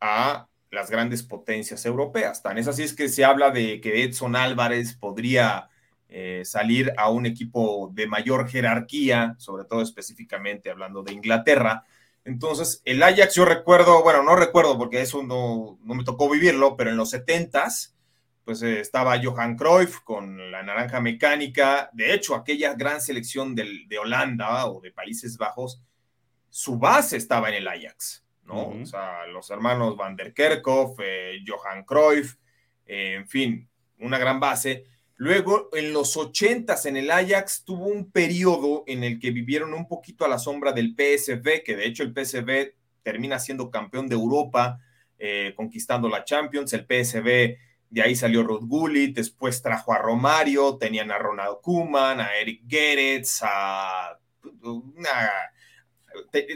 a las grandes potencias europeas. Tan es así es que se habla de que Edson Álvarez podría eh, salir a un equipo de mayor jerarquía, sobre todo específicamente hablando de Inglaterra. Entonces, el Ajax, yo recuerdo, bueno, no recuerdo porque eso no, no me tocó vivirlo, pero en los 70s, pues eh, estaba Johan Cruyff con la naranja mecánica. De hecho, aquella gran selección de Holanda o de Países Bajos, su base estaba en el Ajax, ¿no? O sea, los hermanos Van der Kerkhoff, eh, Johan Cruyff, eh, en fin, una gran base. Luego, en los ochentas, en el Ajax, tuvo un periodo en el que vivieron un poquito a la sombra del PSV, que de hecho el PSV termina siendo campeón de Europa, conquistando la Champions. El PSV de ahí salió Ruth Gullit, después trajo a Romario, tenían a Ronald Koeman, a Eric Geretz, a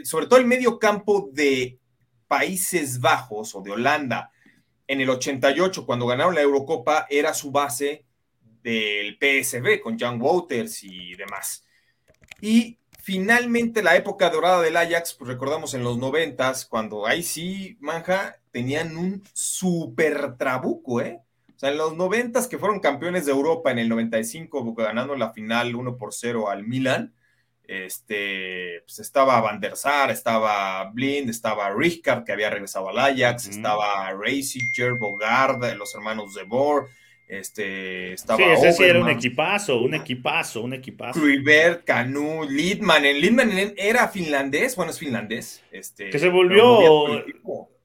sobre todo el medio campo de Países Bajos o de Holanda en el 88, cuando ganaron la Eurocopa, era su base del PSB con Jan Wouters y demás. Y finalmente la época dorada del Ajax, pues recordamos en los noventas, cuando ahí sí, Manja, tenían un super trabuco, ¿eh? O sea, en los noventas que fueron campeones de Europa en el 95, ganando la final 1 por 0 al Milan, este, pues estaba Van der Sar, estaba Blind, estaba Rijkaard, que había regresado al Ajax, estaba Reisiger, Bogard, los hermanos de Boer, este, estaba Sí, ese sí era un equipazo, un equipazo, un equipazo. Kluivert, Canu, Lidman, Lidman era finlandés, bueno, es finlandés. Este, que se volvió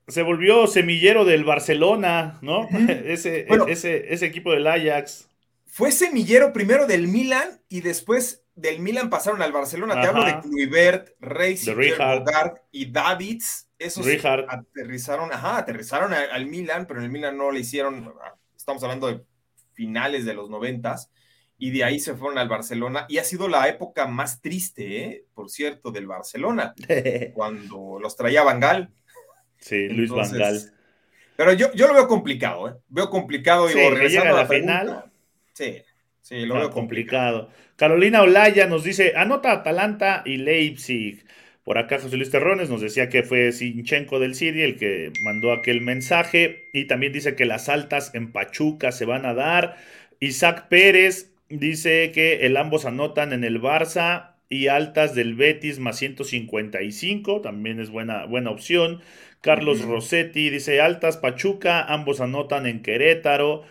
se volvió semillero del Barcelona, ¿no? ese, ese, ese, equipo del Ajax. Fue semillero primero del Milan y después del Milan pasaron al Barcelona. Te hablo de Kluivert, Reis, Bogart y Davids. Esos aterrizaron, ajá, aterrizaron al, Milan, pero en el Milan no le hicieron, estamos hablando de finales de los noventas, y de ahí se fueron al Barcelona. Y ha sido la época más triste, ¿eh? por cierto, del Barcelona, cuando los traía Bangal Sí, Luis Vangal. Pero yo, yo lo veo complicado, ¿eh? Veo complicado. Sí, digo, llega a la, final. Sí, sí, lo veo complicado. Carolina Olaya nos dice, anota Atalanta y Leipzig. Por acá José Luis Terrones nos decía que fue Sinchenko del City el que mandó aquel mensaje. Y también dice que las altas en Pachuca se van a dar. Isaac Pérez dice que el ambos anotan en el Barça y altas del Betis más 155. También es buena, buena opción. Carlos Rossetti dice Altas, Pachuca, ambos anotan en Querétaro.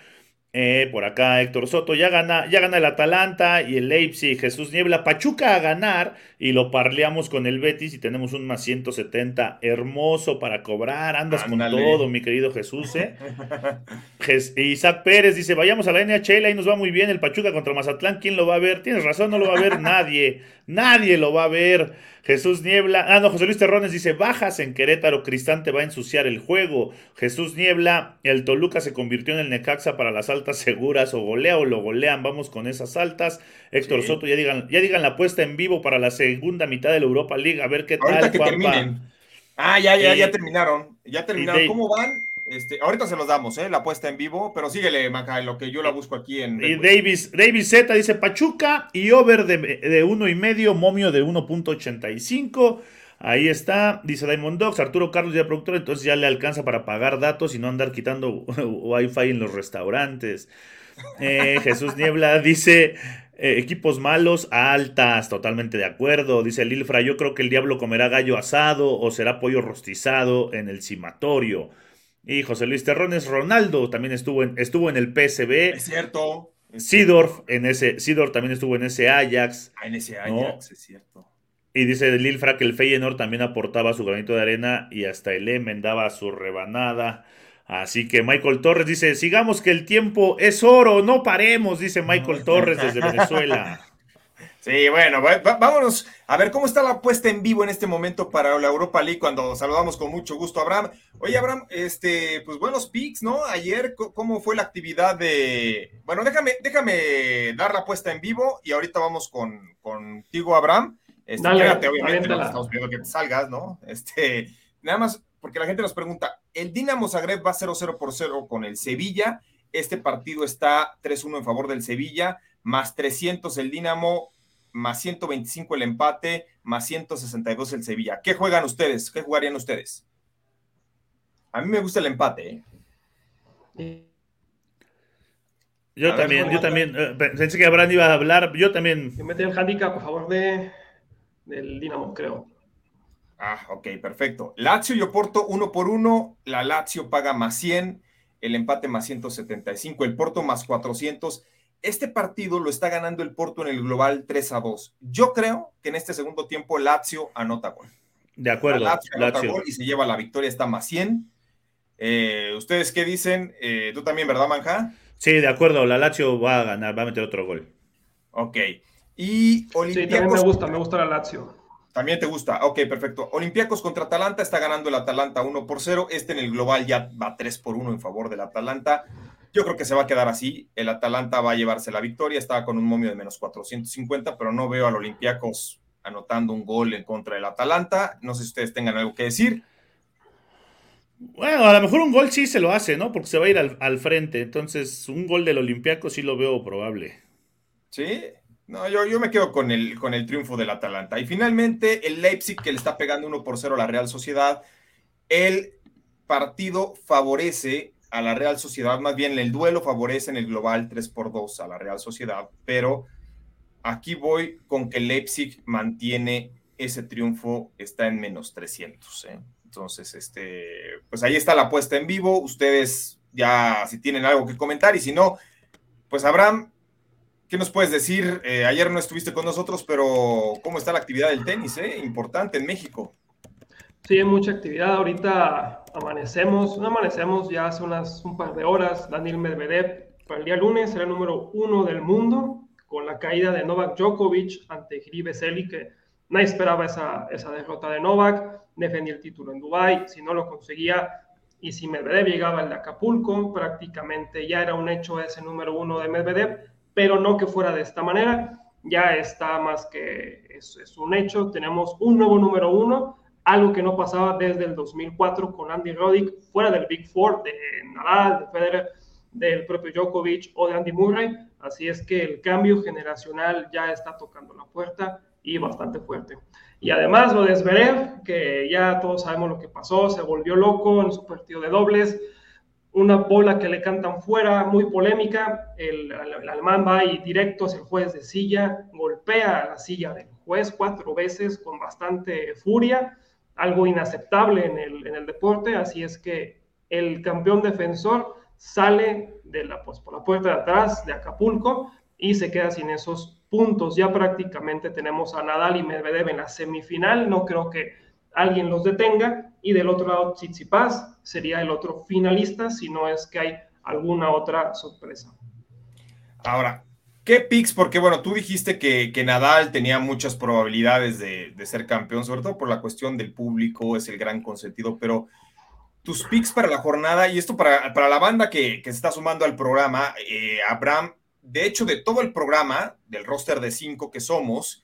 Eh, por acá Héctor Soto ya gana, ya gana el Atalanta y el Leipzig, Jesús Niebla, Pachuca a ganar y lo parleamos con el Betis y tenemos un más 170 hermoso para cobrar, andas con todo mi querido Jesús. ¿eh? Isaac Pérez dice, vayamos a la NHL, ahí nos va muy bien el Pachuca contra Mazatlán, ¿quién lo va a ver? Tienes razón, no lo va a ver nadie, nadie lo va a ver. Jesús Niebla, ah, no, José Luis Terrones dice, bajas en Querétaro, Cristante va a ensuciar el juego. Jesús Niebla, el Toluca se convirtió en el Necaxa para las altas seguras, o golea o lo golean, vamos con esas altas. Héctor Soto, ya digan, ya digan la apuesta en vivo para la segunda mitad de la Europa League, a ver qué tal, Ah, ya, ya, ya terminaron, ya terminaron. ¿Cómo van? Este, ahorita se los damos, ¿eh? la apuesta en vivo, pero síguele, Maca, en lo que yo la busco aquí en. Y Davis, Davis Z dice Pachuca y over de, de uno y medio, momio de 1.85. Ahí está, dice Diamond Dogs, Arturo Carlos ya productor, entonces ya le alcanza para pagar datos y no andar quitando wifi en los restaurantes. Eh, Jesús Niebla dice eh, equipos malos, altas, totalmente de acuerdo. Dice Lilfra, yo creo que el diablo comerá gallo asado o será pollo rostizado en el cimatorio. Y José Luis Terrones, Ronaldo también estuvo en, estuvo en el PSB. Es cierto. Sidorf, en ese, Sidorf también estuvo en ese Ajax. Ah, en ese Ajax, es cierto. Y dice Lilfra que el Feyenoord también aportaba su granito de arena y hasta el Emen daba su rebanada. Así que Michael Torres dice, sigamos que el tiempo es oro, no paremos, dice Michael Torres desde Venezuela. Sí, bueno, vámonos a ver cómo está la puesta en vivo en este momento para la Europa League cuando saludamos con mucho gusto a Abraham. Oye, Abraham, este, pues buenos picks, ¿no? Ayer, ¿cómo fue la actividad de... Bueno, déjame, déjame dar la puesta en vivo y ahorita vamos con, contigo, Abraham. Este, obviamente, no estamos pidiendo que te salgas, ¿no? Este, nada más porque la gente nos pregunta, el Dinamo Zagreb va 0-0 por 0 con el Sevilla, este partido está 3-1 en favor del Sevilla, más 300 el Dinamo, más 125 el empate, más 162 el Sevilla. ¿Qué juegan ustedes? ¿Qué jugarían ustedes? A mí me gusta el empate. ¿eh? Yo también, yo también. Eh, pensé que Abraham iba a hablar. Yo también. Yo metí el handicap a favor de, del Dinamo, creo. Ah, ok, perfecto. Lazio y Oporto uno por uno. La Lazio paga más 100, el empate más 175, el Porto más 400. Este partido lo está ganando el Porto en el global 3 a 2. Yo creo que en este segundo tiempo Lazio anota gol. De acuerdo. Lazio anota gol y se lleva la victoria, está más 100. Eh, ¿Ustedes qué dicen? Eh, Tú también, ¿verdad, Manja? Sí, de acuerdo, la Lazio va a ganar, va a meter otro gol. Ok. Y Olympiacos... Sí, también me gusta, me gusta la Lazio. También te gusta. Ok, perfecto. Olympiacos contra Atalanta, está ganando el Atalanta 1 por 0. Este en el global ya va 3 por 1 en favor del Atalanta. Yo creo que se va a quedar así. El Atalanta va a llevarse la victoria. Estaba con un momio de menos 450, pero no veo al Olympiacos anotando un gol en contra del Atalanta. No sé si ustedes tengan algo que decir. Bueno, a lo mejor un gol sí se lo hace, ¿no? Porque se va a ir al, frente. Entonces, un gol del Olimpiaco sí lo veo probable. Sí, no, yo, yo me quedo con el, con el triunfo del Atalanta. Y finalmente, el Leipzig que le está pegando 1 por 0 a la Real Sociedad. El partido favorece a la Real Sociedad, más bien el duelo favorece en el global 3 por 2 a la Real Sociedad, pero aquí voy con que Leipzig mantiene ese triunfo, está en menos 300. ¿eh? Entonces, este, pues ahí está la puesta en vivo. Ustedes ya si tienen algo que comentar y si no, pues Abraham, ¿qué nos puedes decir? Eh, ayer no estuviste con nosotros, pero ¿cómo está la actividad del tenis? Eh? Importante en México. Sí, hay mucha actividad. Ahorita amanecemos, no amanecemos ya hace unas un par de horas. Daniel Medvedev para el día lunes será número uno del mundo con la caída de Novak Djokovic ante Giri Veseli, que nadie esperaba esa, esa derrota de Novak defendía el título en Dubái, si no lo conseguía y si Medvedev llegaba al Acapulco, prácticamente ya era un hecho ese número uno de Medvedev, pero no que fuera de esta manera, ya está más que es un hecho, tenemos un nuevo número uno, algo que no pasaba desde el 2004 con Andy Roddick, fuera del Big Four, de Nadal, de Federer, del propio Djokovic o de Andy Murray, así es que el cambio generacional ya está tocando la puerta y bastante fuerte. Y además lo de Zverev, que ya todos sabemos lo que pasó, se volvió loco en su partido de dobles, una bola que le cantan fuera, muy polémica, el, alemán va y directo hacia el juez de silla, golpea la silla del juez cuatro veces con bastante furia, algo inaceptable en el, en el deporte, así es que el campeón defensor sale de la, pues, por la puerta de atrás de Acapulco y se queda sin esos puntos. Ya prácticamente tenemos a Nadal y Medvedev en la semifinal. No creo que alguien los detenga. Y del otro lado, Tsitsipas sería el otro finalista, si no es que hay alguna otra sorpresa. Ahora, ¿qué picks? Porque bueno, tú dijiste que, que Nadal tenía muchas probabilidades de, ser campeón, sobre todo por la cuestión del público, es el gran consentido, pero tus picks para la jornada, y esto para, para la banda que, que, se está sumando al programa, eh, Abraham de hecho, de todo el programa, del roster de cinco que somos,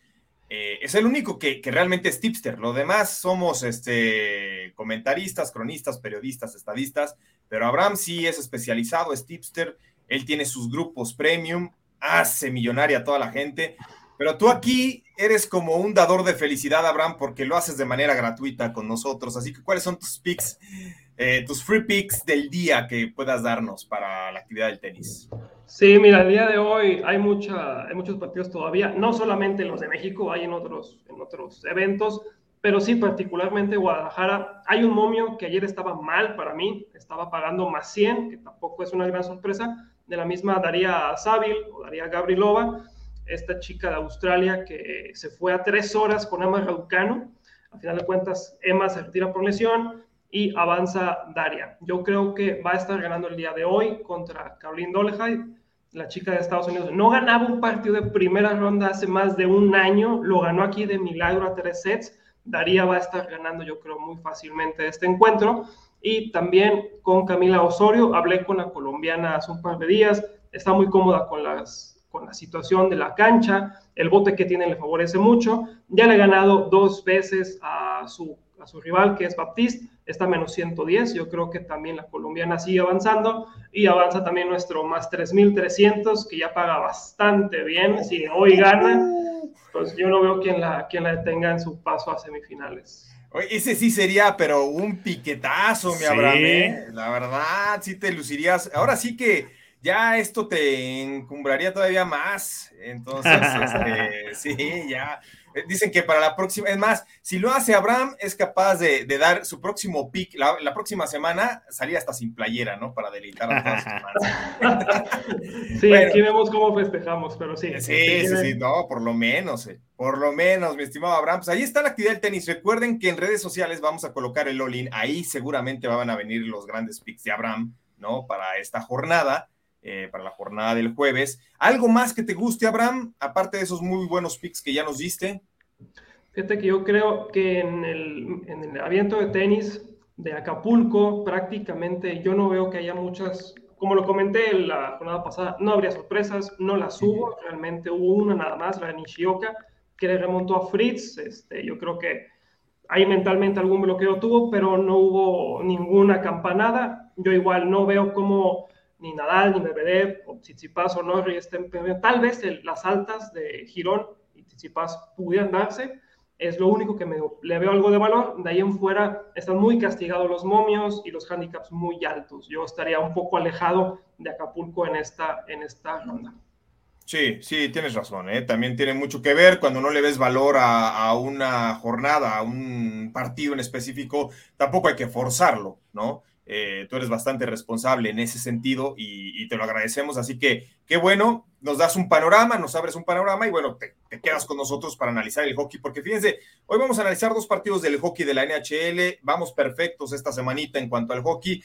eh, es el único que, realmente es tipster. Lo demás somos este, comentaristas, cronistas, periodistas, estadistas, pero Abraham sí es especializado, es tipster, él tiene sus grupos premium, hace millonaria a toda la gente, pero tú aquí eres como un dador de felicidad, Abraham, porque lo haces de manera gratuita con nosotros. Así que, ¿cuáles son tus picks, eh, tus free picks del día que puedas darnos para la actividad del tenis? Sí, mira, el día de hoy hay, mucha, hay muchos partidos todavía, no solamente los de México, hay en otros, en otros eventos, pero sí, particularmente Guadalajara. Hay un momio que ayer estaba mal para mí, estaba pagando más 100, que tampoco es una gran sorpresa, de la misma Daría Sábil o Daría Gabrilova, esta chica de Australia que se fue a tres horas con Emma Raducano. A final de cuentas, Emma se retira por lesión, y avanza Daria. Yo creo que va a estar ganando el día de hoy contra Caroline Dolehide, la chica de Estados Unidos. No ganaba un partido de primera ronda hace más de un año, lo ganó aquí de milagro a tres sets. Daría va a estar ganando, yo creo, muy fácilmente este encuentro. Y también con Camila Osorio, hablé con la colombiana hace un par está muy cómoda con, las, con la situación de la cancha, el bote que tiene le favorece mucho. Ya le ha ganado dos veces a su, a su rival, que es Baptiste, está menos 110. Yo creo que también la colombiana sigue avanzando y avanza también nuestro más 3300, que ya paga bastante bien. Si hoy gana, pues yo no veo quién la, quién la detenga en su paso a semifinales. Ese sí sería, pero un piquetazo, mi Abraham. ¿eh? La verdad, sí te lucirías. Ahora sí que ya esto te encumbraría todavía más. Entonces, este, sí, ya. Eh, dicen que para la próxima, es más, si lo hace Abraham, es capaz de, dar su próximo pick, la, próxima semana salir hasta sin playera, ¿no? Para deleitar a todas sus Sí, aquí vemos cómo festejamos, pero sí. Sí, sí, sí, no, por lo menos, eh, por lo menos, mi estimado Abraham. Pues ahí está la actividad del tenis. Recuerden que en redes sociales vamos a colocar el all ahí seguramente van a venir los grandes picks de Abraham, ¿no? Para esta jornada. Eh, para la jornada del jueves. ¿Algo más que te guste, Abraham? Aparte de esos muy buenos picks que ya nos diste. Fíjate que yo creo que en el, en el aviento de tenis de Acapulco, prácticamente yo no veo que haya muchas, como lo comenté la jornada pasada, no habría sorpresas, no las hubo, realmente hubo una nada más, la de Nishioka, que le remontó a Fritz. Este, yo creo que ahí mentalmente algún bloqueo tuvo, pero no hubo ninguna campanada. Yo igual no veo cómo ni Nadal, ni Medvedev, o Tsitsipas o Norri estén Tal vez las altas de Girón y Tsitsipas pudieran darse. Es lo único que me, le veo algo de valor. De ahí en fuera están muy castigados los momios y los handicaps muy altos. Yo estaría un poco alejado de Acapulco en esta, en esta ronda. Sí, sí, tienes razón. ¿eh? También tiene mucho que ver cuando no le ves valor a, a, una jornada, a un partido en específico, tampoco hay que forzarlo, ¿no? Eh, tú eres bastante responsable en ese sentido y, te lo agradecemos. Así que qué bueno, nos das un panorama, nos abres un panorama y bueno, te, quedas con nosotros para analizar el hockey, porque fíjense, hoy vamos a analizar dos partidos del hockey de la NHL. Vamos perfectos esta semanita en cuanto al hockey.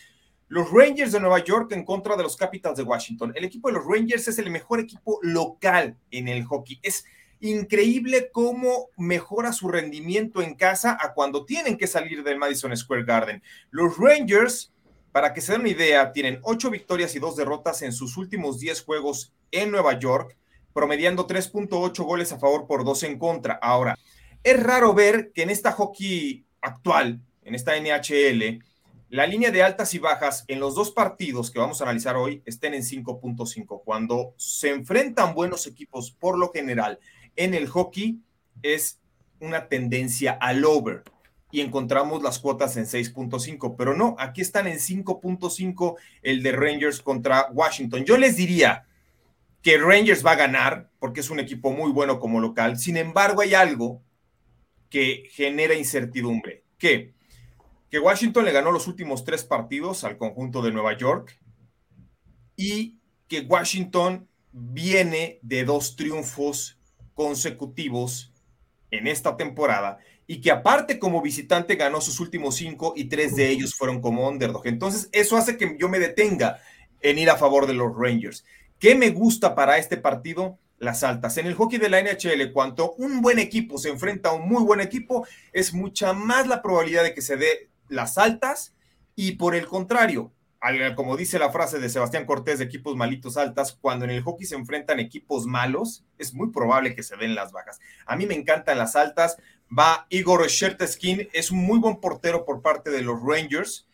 Los Rangers de Nueva York en contra de los Capitals de Washington. El equipo de los Rangers es el mejor equipo local en el hockey. Es increíble cómo mejora su rendimiento en casa a cuando tienen que salir del Madison Square Garden. Los Rangers para que se den una idea, tienen ocho victorias y dos derrotas en sus últimos 10 juegos en Nueva York, promediando 3.8 goles a favor por dos en contra. Ahora, es raro ver que en esta hockey actual, en esta NHL, la línea de altas y bajas en los dos partidos que vamos a analizar hoy estén en 5.5. Cuando se enfrentan buenos equipos, por lo general, en el hockey es una tendencia al over y encontramos las cuotas en 6.5, pero no, aquí están en 5.5 el de Rangers contra Washington. Yo les diría que Rangers va a ganar porque es un equipo muy bueno como local, sin embargo hay algo que genera incertidumbre, que, que Washington le ganó los últimos tres partidos al conjunto de Nueva York y que Washington viene de dos triunfos consecutivos en esta temporada y que aparte como visitante ganó sus últimos cinco y tres de ellos fueron como underdog. Entonces, eso hace que yo me detenga en ir a favor de los Rangers. ¿Qué me gusta para este partido? Las altas. En el hockey de la NHL, cuando un buen equipo se enfrenta a un muy buen equipo, es mucha más la probabilidad de que se dé las altas y por el contrario, como dice la frase de Sebastián Cortés de equipos malitos altas, cuando en el hockey se enfrentan equipos malos, es muy probable que se den las bajas. A mí me encantan las altas, va Igor Sherteskin, es un muy buen portero por parte de los Rangers,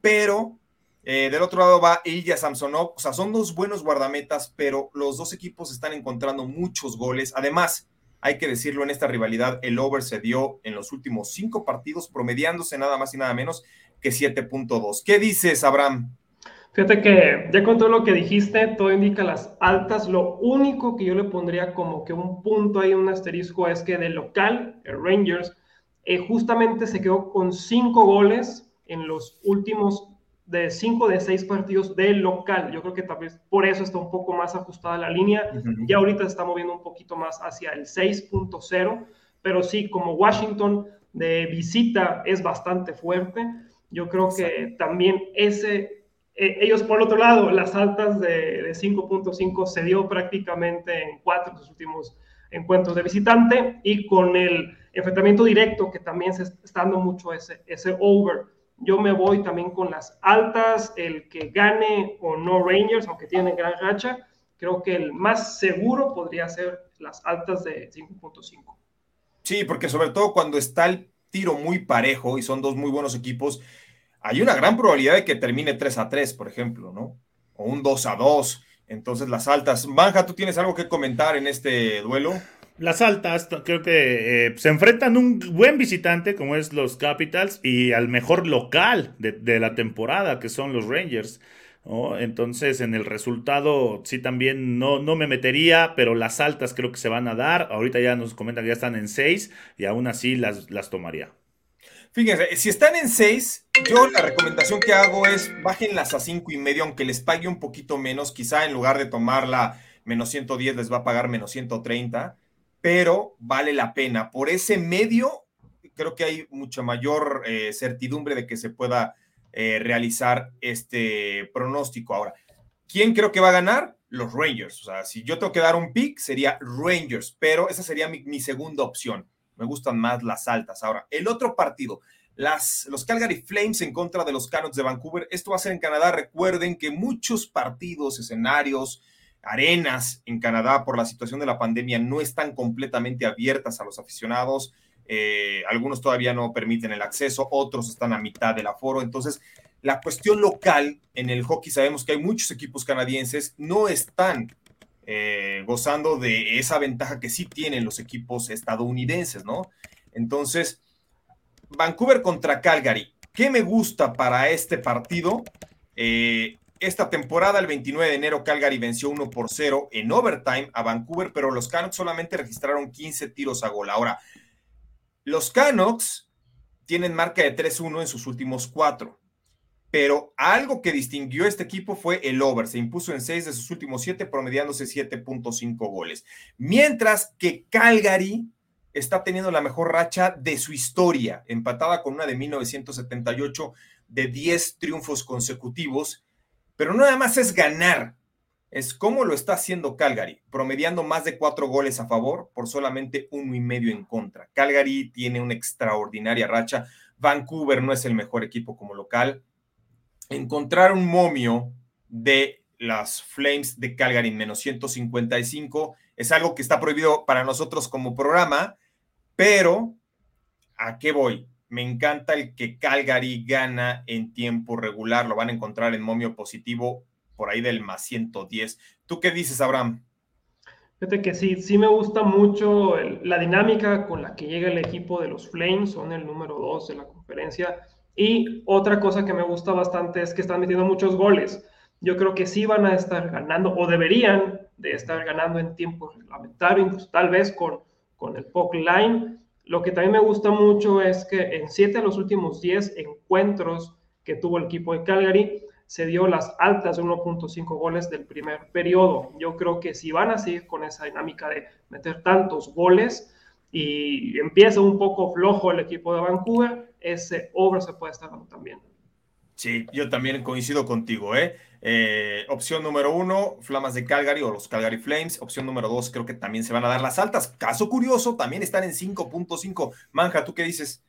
pero eh, del otro lado va Ilya Samsonov, o sea, son dos buenos guardametas, pero los dos equipos están encontrando muchos goles. Además, hay que decirlo, en esta rivalidad el over se dio en los últimos cinco partidos, promediándose nada más y nada menos que 7.2. ¿Qué dices, Abraham? Fíjate que ya con todo lo que dijiste, todo indica las altas. Lo único que yo le pondría como que un punto ahí, un asterisco, es que del local, el Rangers, eh, justamente se quedó con cinco goles en los últimos de cinco de seis partidos del local. Yo creo que tal vez por eso está un poco más ajustada la línea. Ya ahorita se está moviendo un poquito más hacia el 6.0, pero sí, como Washington de visita es bastante fuerte, yo creo que también ese eh, ellos, por otro lado, las altas de, 5.5 se dio prácticamente en cuatro de los últimos encuentros de visitante y con el enfrentamiento directo que también se está dando mucho ese, ese over. Yo me voy también con las altas, el que gane o no Rangers, aunque tienen gran racha, creo que el más seguro podría ser las altas de 5.5. Sí, porque sobre todo cuando está el tiro muy parejo y son dos muy buenos equipos, hay una gran probabilidad de que termine 3 a 3, por ejemplo, ¿no? O un 2 a 2. Entonces, las altas. Manja, ¿tú tienes algo que comentar en este duelo? Las altas, creo que eh, se enfrentan un buen visitante como es los Capitals y al mejor local de, la temporada, que son los Rangers. Entonces, en el resultado, sí también no, no me metería, pero las altas creo que se van a dar. Ahorita ya nos comentan que ya están en 6 y aún así las, las tomaría. Fíjense, si están en 6, yo la recomendación que hago es bájenlas a 5 y medio, aunque les pague un poquito menos. Quizá en lugar de tomarla menos 110, les va a pagar menos 130, pero vale la pena. Por ese medio, creo que hay mucha mayor eh, certidumbre de que se pueda eh, realizar este pronóstico. Ahora, ¿quién creo que va a ganar? Los Rangers. O sea, si yo tengo que dar un pick, sería Rangers, pero esa sería mi segunda opción me gustan más las altas. Ahora, el otro partido, las, los Calgary Flames en contra de los Canucks de Vancouver. Esto va a ser en Canadá. Recuerden que muchos partidos, escenarios, arenas en Canadá por la situación de la pandemia no están completamente abiertas a los aficionados. Eh, algunos todavía no permiten el acceso, otros están a mitad del aforo. Entonces, la cuestión local en el hockey, sabemos que hay muchos equipos canadienses, no están eh, gozando de esa ventaja que sí tienen los equipos estadounidenses, ¿no? Entonces, Vancouver contra Calgary. ¿Qué me gusta para este partido? Eh, esta temporada, el 29 de enero, Calgary venció 1 por 0 en overtime a Vancouver, pero los Canucks solamente registraron 15 tiros a gol. Ahora, los Canucks tienen marca de 3-1 en sus últimos cuatro pero algo que distinguió este equipo fue el over. Se impuso en seis de sus últimos siete, promediándose 7.5 goles. Mientras que Calgary está teniendo la mejor racha de su historia, empatada con una de 1978 de 10 triunfos consecutivos. Pero no nada más es ganar, es cómo lo está haciendo Calgary, promediando más de cuatro goles a favor por solamente uno y medio en contra. Calgary tiene una extraordinaria racha. Vancouver no es el mejor equipo como local encontrar un momio de las Flames de Calgary en menos 155 es algo que está prohibido para nosotros como programa, pero ¿a qué voy? Me encanta el que Calgary gana en tiempo regular, lo van a encontrar en momio positivo por ahí del más 110. ¿Tú qué dices, Abraham? Fíjate que sí, sí me gusta mucho la dinámica con la que llega el equipo de los Flames, son el número 2 de la conferencia y otra cosa que me gusta bastante es que están metiendo muchos goles. Yo creo que sí van a estar ganando o deberían de estar ganando en tiempo reglamentario, incluso tal vez con, con el puck line. Lo que también me gusta mucho es que en siete de los últimos 10 encuentros que tuvo el equipo de Calgary, se dio las altas de 1.5 goles del primer periodo. Yo creo que si van a seguir con esa dinámica de meter tantos goles y empieza un poco flojo el equipo de Vancouver, ese over se puede estar dando también. Sí, yo también coincido contigo, ¿eh? ¿eh? Opción número uno, Flamas de Calgary o los Calgary Flames. Opción número dos, creo que también se van a dar las altas. Caso curioso, también están en 5.5. Manja, ¿tú qué dices?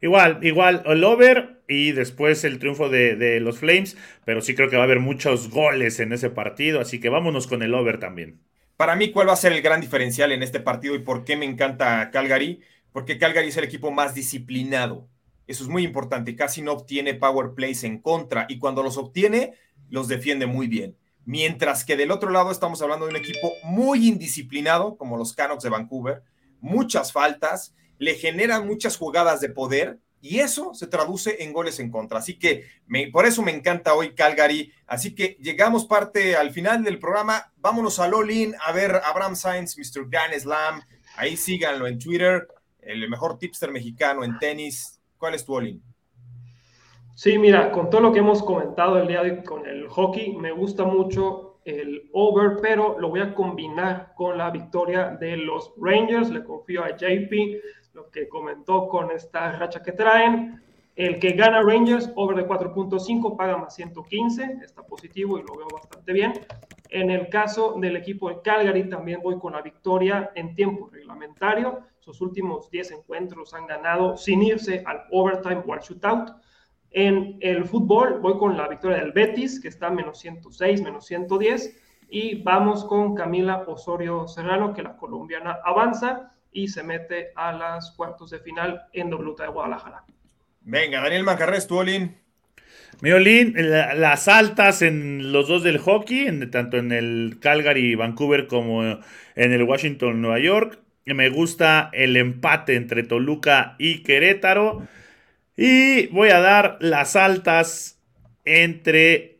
Igual, igual, el over y después el triunfo de, de, los Flames, pero sí creo que va a haber muchos goles en ese partido, así que vámonos con el over también. Para mí, ¿cuál va a ser el gran diferencial en este partido y por qué me encanta Calgary? Porque Calgary es el equipo más disciplinado eso es muy importante. Casi no obtiene power plays en contra y cuando los obtiene, los defiende muy bien. Mientras que del otro lado estamos hablando de un equipo muy indisciplinado, como los Canucks de Vancouver, muchas faltas, le generan muchas jugadas de poder y eso se traduce en goles en contra. Así que por eso me encanta hoy Calgary. Así que llegamos parte al final del programa. Vámonos a Lolin a ver Abraham Sainz, Mr. Grand Slam. Ahí síganlo en Twitter, el mejor tipster mexicano en tenis. ¿Cuál es tu all Sí, mira, con todo lo que hemos comentado el día de hoy con el hockey, me gusta mucho el over, pero lo voy a combinar con la victoria de los Rangers. Le confío a JP lo que comentó con esta racha que traen. El que gana Rangers, over de 4.5, paga más 115, está positivo y lo veo bastante bien. En el caso del equipo de Calgary, también voy con la victoria en tiempo reglamentario. Sus últimos 10 encuentros han ganado sin irse al overtime o al shootout. En el fútbol, voy con la victoria del Betis, que está menos 106, menos 110. Y vamos con Camila Osorio Serrano, que la colombiana avanza y se mete a las cuartos de final en WTA de Guadalajara. Venga, Daniel Manjarres, tu Olin. Mi Olin, las altas en los dos del hockey, en, tanto en el Calgary, Vancouver como en el Washington, Nueva York. Me gusta el empate entre Toluca y Querétaro. Y voy a dar las altas entre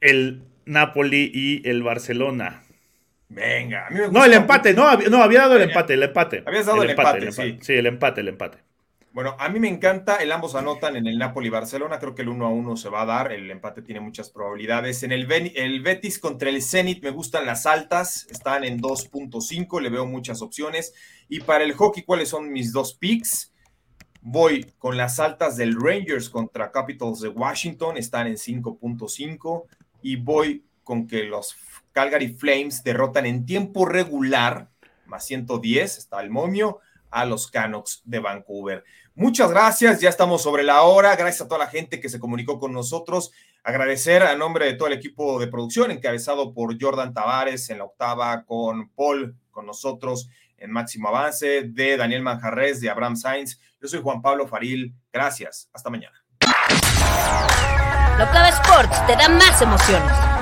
el Napoli y el Barcelona. Venga, No, el empate, no, no, había dado el empate, el empate. Habías dado el, empate, sí. Sí, el empate, el empate. Bueno, a mí me encanta, el ambos anotan en el Napoli-Barcelona, creo que el 1 a 1 se va a dar, el empate tiene muchas probabilidades. En el, el Betis contra el Zenit me gustan las altas, están en 2.5, le veo muchas opciones. Y para el hockey, ¿cuáles son mis dos picks? Voy con las altas del Rangers contra Capitals de Washington, están en 5.5. Y voy con que los Calgary Flames derrotan en tiempo regular, más 110, está el momio, a los Canucks de Vancouver. Muchas gracias, ya estamos sobre la hora. Gracias a toda la gente que se comunicó con nosotros. Agradecer a nombre de todo el equipo de producción, encabezado por Jordan Tavares en la octava, con Paul, con nosotros en máximo avance, de Daniel Manjarres, de Abraham Sainz. Yo soy Juan Pablo Faril. Gracias. Hasta mañana. Sports te da más emociones.